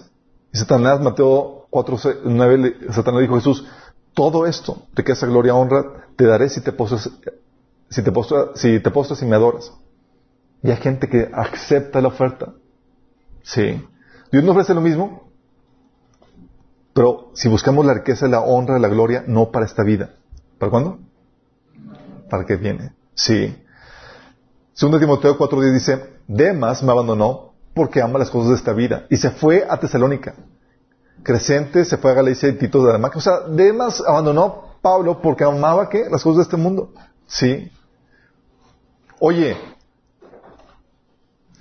Speaker 1: Y Satanás, Mateo 4, 9, le- Satanás dijo a Jesús, todo esto, de que esa gloria honra, te daré si te postras, si te postras, si te y me adoras. Y hay gente que acepta la oferta. Sí. Dios nos ofrece lo mismo, pero si buscamos la riqueza, la honra, la gloria, no para esta vida. ¿Para cuándo? Para que viene. Sí. Segundo Timoteo 4.10 dice, Demas me abandonó porque ama las cosas de esta vida y se fue a Tesalónica. Crescente se fue a Galicia y Tito de Damaque. O sea, Demas abandonó a Pablo porque amaba ¿qué? las cosas de este mundo. Sí. Oye,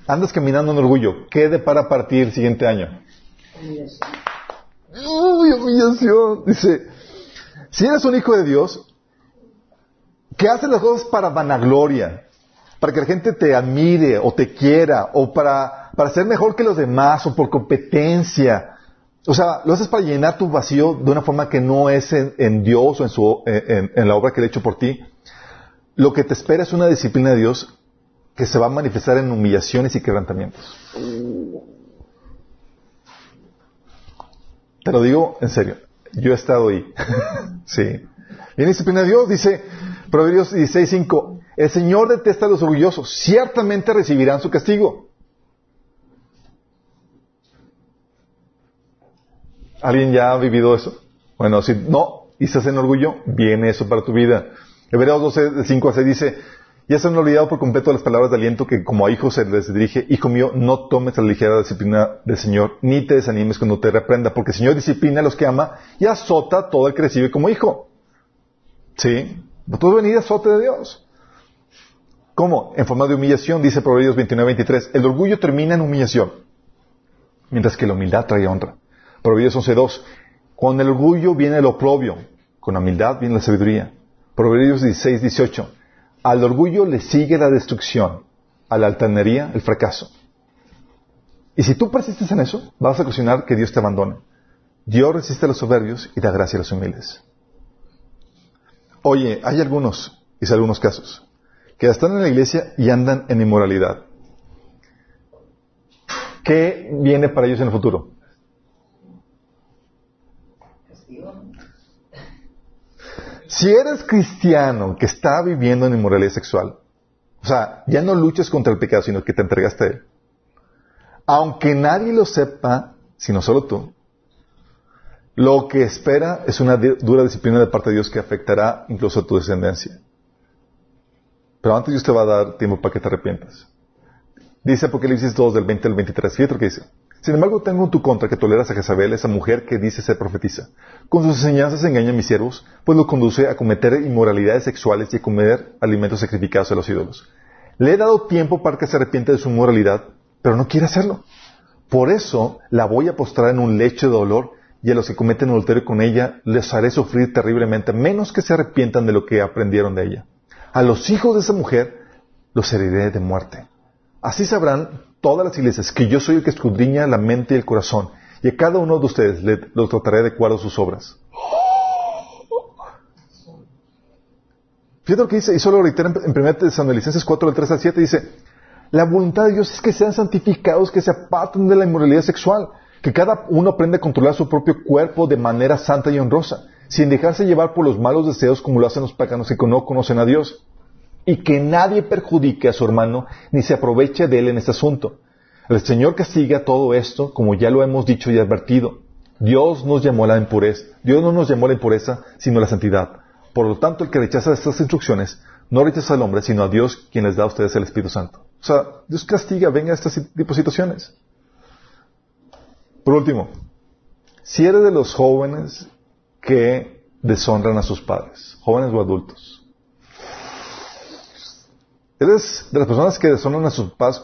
Speaker 1: andas caminando en orgullo. ¿Qué depara para ti el siguiente año? Uy, humillación. Dice, si eres un hijo de Dios, que haces las cosas para vanagloria, para que la gente te admire o te quiera, o para, para ser mejor que los demás, o por competencia. O sea, lo haces para llenar tu vacío de una forma que no es en, Dios o en, su, en la obra que Él ha hecho por ti. Lo que te espera es una disciplina de Dios que se va a manifestar en humillaciones y quebrantamientos. Te lo digo en serio. Yo he estado ahí. sí. Viene disciplina de Dios, dice Proverbios 16:5. El Señor detesta a los orgullosos. Ciertamente recibirán su castigo. ¿Alguien ya ha vivido eso? Bueno, si no, y estás en orgullo, viene eso para tu vida. Hebreos 12, de 5 a 6 dice, ya se han olvidado por completo las palabras de aliento que como a hijos se les dirige, hijo mío, no tomes la ligera disciplina del Señor, ni te desanimes cuando te reprenda, porque el Señor disciplina a los que ama y azota todo el que recibe como hijo. ¿Sí? Todo venir azote de Dios. ¿Cómo? En forma de humillación, dice Proverbios 29, 23. El orgullo termina en humillación, mientras que la humildad trae honra. Proverbios 11, 2. Con el orgullo viene el oprobio, con la humildad viene la sabiduría. Proverbios 16, 18. Al orgullo le sigue la destrucción, a la altanería el fracaso. Y si tú persistes en eso, vas a ocasionar que Dios te abandone. Dios resiste a los soberbios y da gracia a los humildes. Oye, hay algunos, y algunos casos, que están en la iglesia y andan en inmoralidad. ¿Qué viene para ellos en el futuro? Si eres cristiano que está viviendo en inmoralidad sexual, o sea, ya no luchas contra el pecado, sino que te entregaste a él. Aunque nadie lo sepa, sino solo tú, lo que espera es una dura disciplina de parte de Dios que afectará incluso a tu descendencia. Pero antes Dios te va a dar tiempo para que te arrepientas. Dice Apocalipsis 2 del 20 al 23. Fíjate lo que dice. Sin embargo, tengo en tu contra que toleras a Jezabel, esa mujer que dice ser profetiza. Con sus enseñanzas engaña a mis siervos, pues lo conduce a cometer inmoralidades sexuales y a comer alimentos sacrificados a los ídolos. Le he dado tiempo para que se arrepiente de su moralidad, pero no quiere hacerlo. Por eso la voy a postrar en un lecho de dolor y a los que cometen adulterio con ella les haré sufrir terriblemente, menos que se arrepientan de lo que aprendieron de ella. A los hijos de esa mujer los heriré de muerte. Así sabrán todas las iglesias que yo soy el que escudriña la mente y el corazón, y a cada uno de ustedes le, lo trataré de acuerdo a sus obras. Fíjate lo que dice, y solo reitera en 1 Tesalonicenses 4, del 3 al 7, dice, la voluntad de Dios es que sean santificados, que se aparten de la inmoralidad sexual, que cada uno aprenda a controlar su propio cuerpo de manera santa y honrosa, sin dejarse llevar por los malos deseos como lo hacen los paganos que no conocen a Dios. Y que nadie perjudique a su hermano ni se aproveche de él en este asunto. El Señor castiga todo esto, como ya lo hemos dicho y advertido. Dios nos llamó a la impureza. Dios no nos llamó a la impureza, sino a la santidad. Por lo tanto, el que rechaza estas instrucciones no rechaza al hombre, sino a Dios, quien les da a ustedes el Espíritu Santo. O sea, Dios castiga, venga a este tipo de situaciones. Por último, si eres de los jóvenes que deshonran a sus padres, jóvenes o adultos, eres de las personas que deshonran a sus padres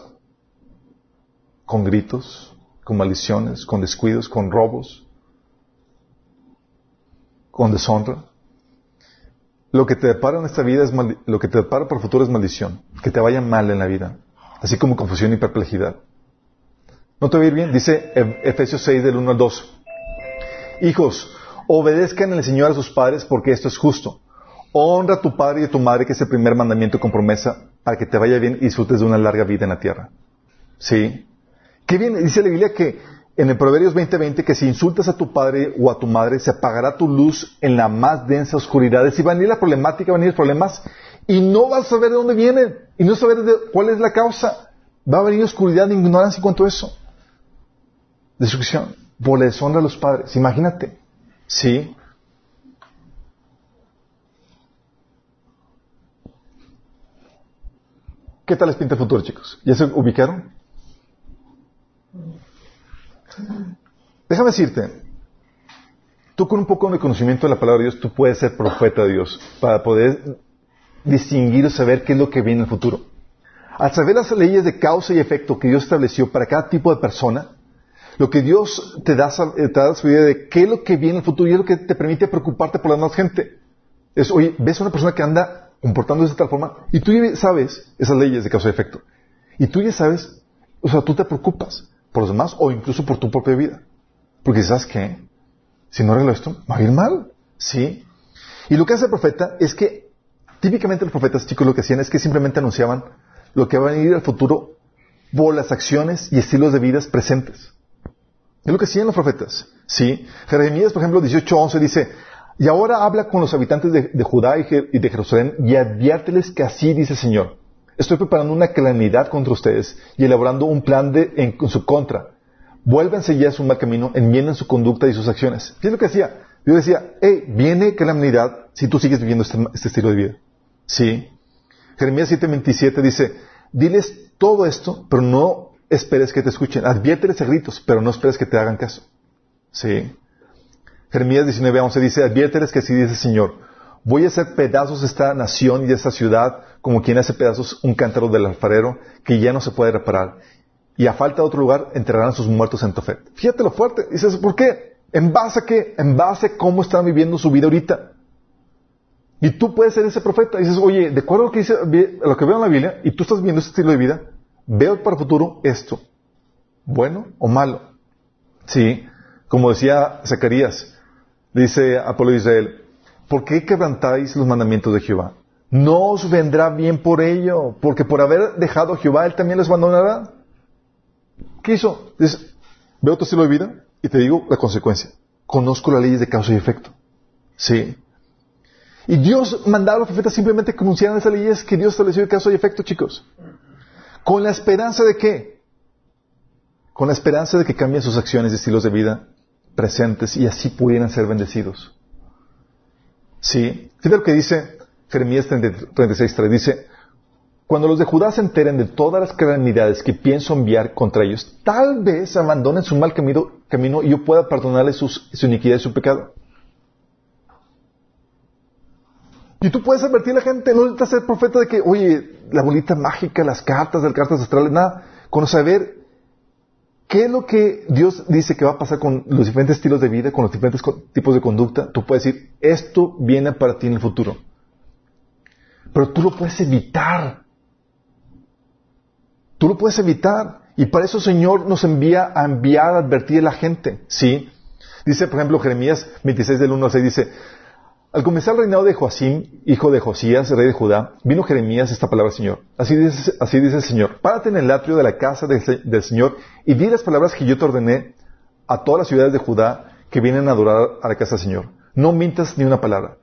Speaker 1: con gritos, con maldiciones, con descuidos, con robos, con deshonra. Lo que te depara en esta vida es lo que te depara el futuro es maldición, que te vaya mal en la vida, así como confusión y perplejidad. ¿No te va a bien? Dice Ef- Efesios 6 del 1 al 2. Hijos, obedezcan al Señor a sus padres porque esto es justo. Honra a tu padre y a tu madre, que es el primer mandamiento con promesa, para que te vaya bien y disfrutes de una larga vida en la tierra. ¿Sí? ¿Qué bien? Dice la Biblia que en el Proverbios 20:20 que si insultas a tu padre o a tu madre, se apagará tu luz en la más densa oscuridad. Decir, van a venir la problemática, van a venir los problemas y no vas a saber de dónde vienen y no saber de cuál es la causa. Va a venir oscuridad e ignorancia en cuanto a eso. Destrucción. Por la deshonra a los padres. Imagínate. ¿Sí? ¿Qué tal les pinta el futuro, chicos? ¿Ya se ubicaron? Déjame decirte, tú con un poco de conocimiento de la palabra de Dios, tú puedes ser profeta de Dios para poder distinguir o saber qué es lo que viene en el futuro. Al saber las leyes de causa y efecto que Dios estableció para cada tipo de persona, lo que Dios te da, te da su idea de qué es lo que viene en el futuro y es lo que te permite preocuparte por la demás gente. Es, oye, ves a una persona que anda comportándose de tal forma y tú ya sabes esas leyes de causa y efecto. Y tú ya sabes, o sea, tú te preocupas por los demás o incluso por tu propia vida. Porque sabes que si no arreglo esto, va a ir mal. ¿Sí? Y lo que hace el profeta es que, típicamente los profetas, chicos, lo que hacían es que simplemente anunciaban lo que va a venir al futuro por las acciones y estilos de vidas presentes. Es lo que hacían los profetas. ¿Sí? Jeremías, por ejemplo, 18.11 dice, y ahora habla con los habitantes de, Judá y, de Jerusalén y adviérteles que así dice el Señor. Estoy preparando una calamidad contra ustedes y elaborando un plan de, en, su contra. Vuélvanse ya a su mal camino, enmienden su conducta y sus acciones. ¿Qué es lo que hacía? Dios decía, hey, viene calamidad si tú sigues viviendo este, este estilo de vida. Sí. Jeremías 7:27 dice, diles todo esto, pero no esperes que te escuchen. Adviérteles a gritos, pero no esperes que te hagan caso. Sí. Jeremías 19:11 dice, adviérteles que así dice el Señor, voy a hacer pedazos esta nación y esta ciudad como quien hace pedazos un cántaro del alfarero que ya no se puede reparar. Y a falta de otro lugar enterrarán sus muertos en Tofet. Fíjate lo fuerte. Dices, ¿por qué? ¿En base a qué? En base a cómo están viviendo su vida ahorita. Y tú puedes ser ese profeta. Dices, oye, de acuerdo a lo que, dice, lo que veo en la Biblia, y tú estás viendo este estilo de vida, veo para el futuro esto. ¿Bueno o malo? Sí. Como decía Zacarías, dice Apolo Israel, ¿por qué quebrantáis los mandamientos de Jehová? No os vendrá bien por ello, porque por haber dejado a Jehová, Él también les abandonará. ¿Qué hizo? Dice, veo tu estilo de vida y te digo la consecuencia. Conozco las leyes de causa y efecto. Sí. Y Dios mandaba a los profetas simplemente que anunciaran esas leyes que Dios estableció de causa y efecto, chicos. ¿Con la esperanza de qué? Con la esperanza de que cambien sus acciones y estilos de vida presentes y así pudieran ser bendecidos. Sí. Fíjate lo que dice Jeremías 36.3. Dice, cuando los de Judá se enteren de todas las calamidades que pienso enviar contra ellos, tal vez abandonen su mal camino, y yo pueda perdonarles su iniquidad y su pecado. Y tú puedes advertir a la gente, no necesitas ser profeta de que, oye, la bolita mágica, las cartas, las cartas astrales, nada. Con saber qué es lo que Dios dice que va a pasar con los diferentes estilos de vida, con los diferentes tipos de conducta, tú puedes decir, esto viene para ti en el futuro. Pero tú lo puedes evitar. Tú lo puedes evitar. Y para eso el Señor nos envía a enviar a advertir a la gente. ¿Sí? Dice, por ejemplo, Jeremías 26 del 1 al 6 dice, al comenzar el reinado de Joacim, hijo de Josías, rey de Judá, vino Jeremías esta palabra del Señor. Así dice, el Señor. Párate en el atrio de la casa del, Se- del Señor y di las palabras que yo te ordené a todas las ciudades de Judá que vienen a adorar a la casa del Señor. No mintas ni una palabra.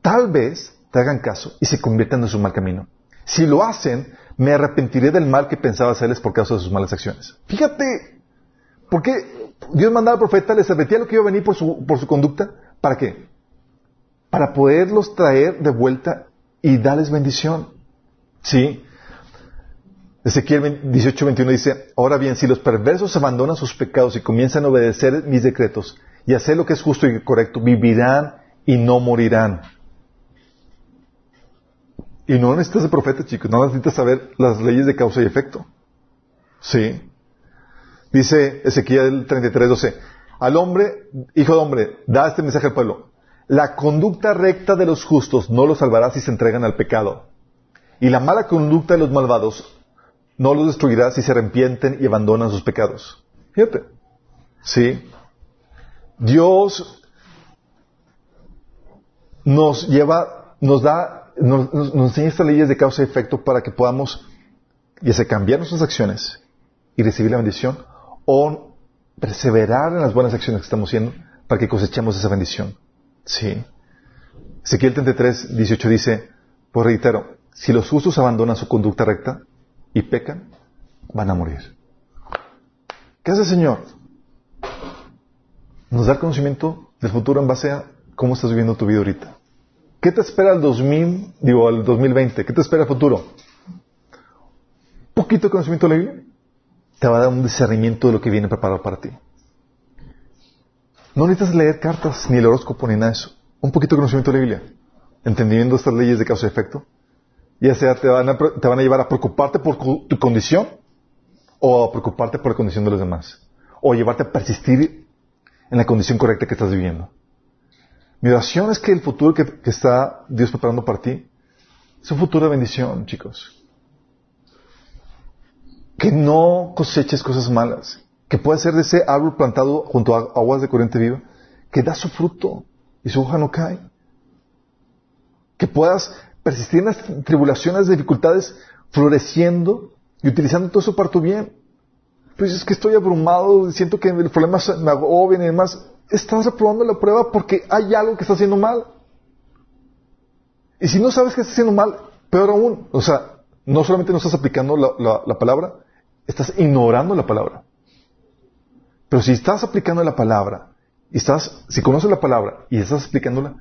Speaker 1: Tal vez te hagan caso y se conviertan en su mal camino. Si lo hacen, me arrepentiré del mal que pensaba hacerles por causa de sus malas acciones. Fíjate, ¿por qué Dios mandaba al profeta, les advertía lo que iba a venir por su conducta? ¿Para qué? Para poderlos traer de vuelta y darles bendición. ¿Sí? Ezequiel 18, 21 dice, ahora bien, si los perversos abandonan sus pecados y comienzan a obedecer mis decretos y hacer lo que es justo y correcto, vivirán y no morirán. Y no necesitas de profeta, chicos, no necesitas saber las leyes de causa y efecto. Sí. Dice Ezequiel 33, 12, al hombre, hijo de hombre, da este mensaje al pueblo. La conducta recta de los justos no los salvará si se entregan al pecado. Y la mala conducta de los malvados no los destruirá si se arrepienten y abandonan sus pecados. Fíjate. Sí. Dios nos lleva, nos da, nos, nos- enseña estas leyes de causa y efecto para que podamos, ya sea cambiar nuestras acciones y recibir la bendición o perseverar en las buenas acciones que estamos haciendo para que cosechemos esa bendición. Sí. Ezequiel 33, 18 dice, pues reitero, si los justos abandonan su conducta recta y pecan, van a morir. ¿Qué hace el Señor? Nos da el conocimiento del futuro en base a cómo estás viviendo tu vida ahorita. ¿Qué te espera el 2000, digo, al 2020? ¿Qué te espera el futuro? Poquito conocimiento de la Biblia te va a dar un discernimiento de lo que viene preparado para ti. No necesitas leer cartas, ni el horóscopo, ni nada de eso. Un poquito de conocimiento de la Biblia. Entendiendo estas leyes de causa y efecto. Ya sea te van a, te van a llevar a preocuparte por tu condición o a preocuparte por la condición de los demás. O llevarte a persistir en la condición correcta que estás viviendo. Mi oración es que el futuro que, que está Dios preparando para ti es un futuro de bendición, chicos. Que no coseches cosas malas. Que pueda ser de ese árbol plantado junto a aguas de corriente viva, que da su fruto y su hoja no cae. Que puedas persistir en las tribulaciones, dificultades, floreciendo y utilizando todo eso para tu bien. Pues es que estoy abrumado, siento que el problema me agobian y demás. Estás reprobando la prueba porque hay algo que está haciendo mal. Y si no sabes que está haciendo mal, peor aún. O sea, no solamente no estás aplicando la palabra, estás ignorando la palabra. Pero si estás aplicando la palabra, estás, si conoces la palabra y estás aplicándola,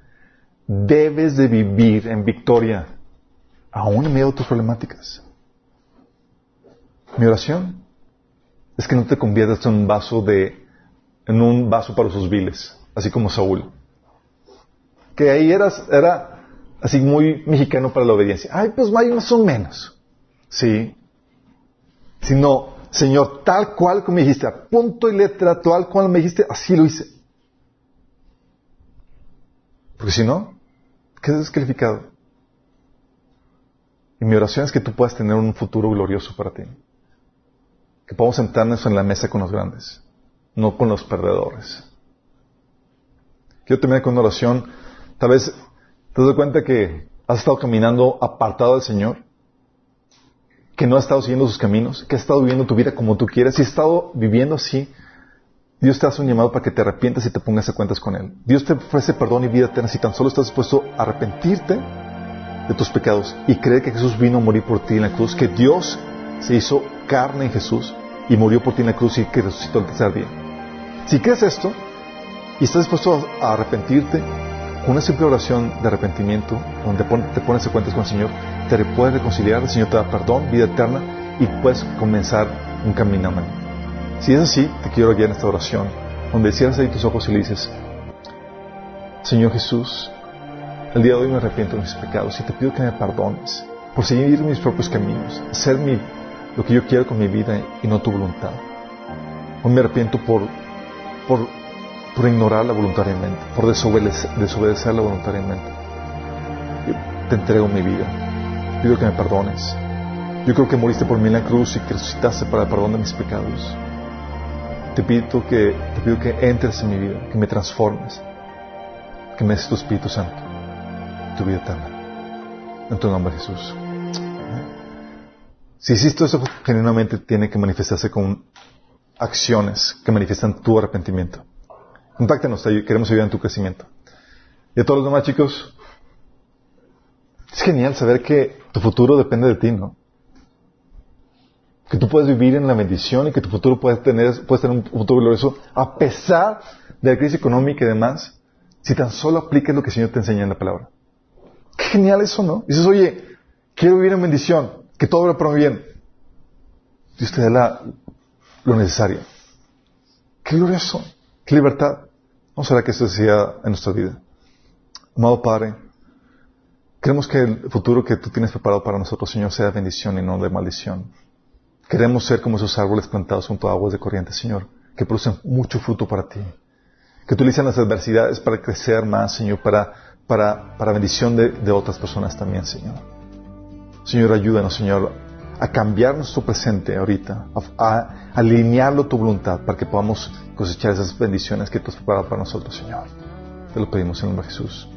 Speaker 1: debes de vivir en victoria, aún en medio de tus problemáticas. Mi oración es que no te conviertas en un vaso de, en un vaso para sus viles, así como Saúl. Que ahí eras, era así muy mexicano para la obediencia. Ay, pues más o menos. Sí. Sino, Señor, tal cual como me dijiste, a punto y letra, tal cual me dijiste, así lo hice. Porque si no, quedas descalificado. Y mi oración es que tú puedas tener un futuro glorioso para ti. Que podamos sentarnos en la mesa con los grandes, no con los perdedores. Quiero terminar con una oración. Tal vez te das cuenta que has estado caminando apartado del Señor que no has estado siguiendo sus caminos, que has estado viviendo tu vida como tú quieres, y has estado viviendo así, Dios te hace un llamado para que te arrepientas y te pongas a cuentas con Él. Dios te ofrece perdón y vida eterna si tan solo estás dispuesto a arrepentirte de tus pecados y creer que Jesús vino a morir por ti en la cruz, que Dios se hizo carne en Jesús y murió por ti en la cruz y que resucitó el tercer día. Si crees esto y estás dispuesto a arrepentirte, con una simple oración de arrepentimiento, donde te pones a cuentas con el Señor, te puedes reconciliar, el Señor te da perdón, vida eterna, y puedes comenzar un camino a Si es así, te quiero guiar en esta oración, donde cierras ahí tus ojos y dices, Señor Jesús, el día de hoy me arrepiento de mis pecados y te pido que me perdones por seguir mis propios caminos, hacer mi, lo que yo quiero con mi vida y no tu voluntad. Hoy me arrepiento por, por, por ignorarla voluntariamente, por desobedecer, desobedecerla voluntariamente. Te entrego mi vida pido que me perdones. Yo creo que moriste por mí en la cruz y que resucitaste para el perdón de mis pecados. Te pido que, te pido que entres en mi vida, que me transformes, que me des tu Espíritu Santo, tu vida eterna. En tu nombre, Jesús. Si hiciste eso genuinamente, tiene que manifestarse con acciones que manifiestan tu arrepentimiento. Contáctanos, queremos ayudar en tu crecimiento. Y a todos los demás chicos, es genial saber que tu futuro depende de ti, ¿no? Que tú puedes vivir en la bendición y que tu futuro puede tener, puedes tener un futuro glorioso a pesar de la crisis económica y demás, si tan solo apliques lo que el Señor te enseña en la palabra. Qué genial eso, ¿no? Dices, oye, quiero vivir en bendición, que todo va para bien. Dios te da lo necesario. Qué glorioso, qué libertad. Vamos a ver que eso sea en nuestra vida. Amado Padre, Queremos que el futuro que tú tienes preparado para nosotros, Señor, sea de bendición y no de maldición. Queremos ser como esos árboles plantados junto a aguas de corriente, Señor, que producen mucho fruto para ti. Que tú utilicen las adversidades para crecer más, Señor, para, para, para bendición de, otras personas también, Señor. Señor, ayúdanos, Señor, a cambiar nuestro presente ahorita, a, alinearlo a tu voluntad para que podamos cosechar esas bendiciones que tú has preparado para nosotros, Señor. Te lo pedimos en el nombre de Jesús.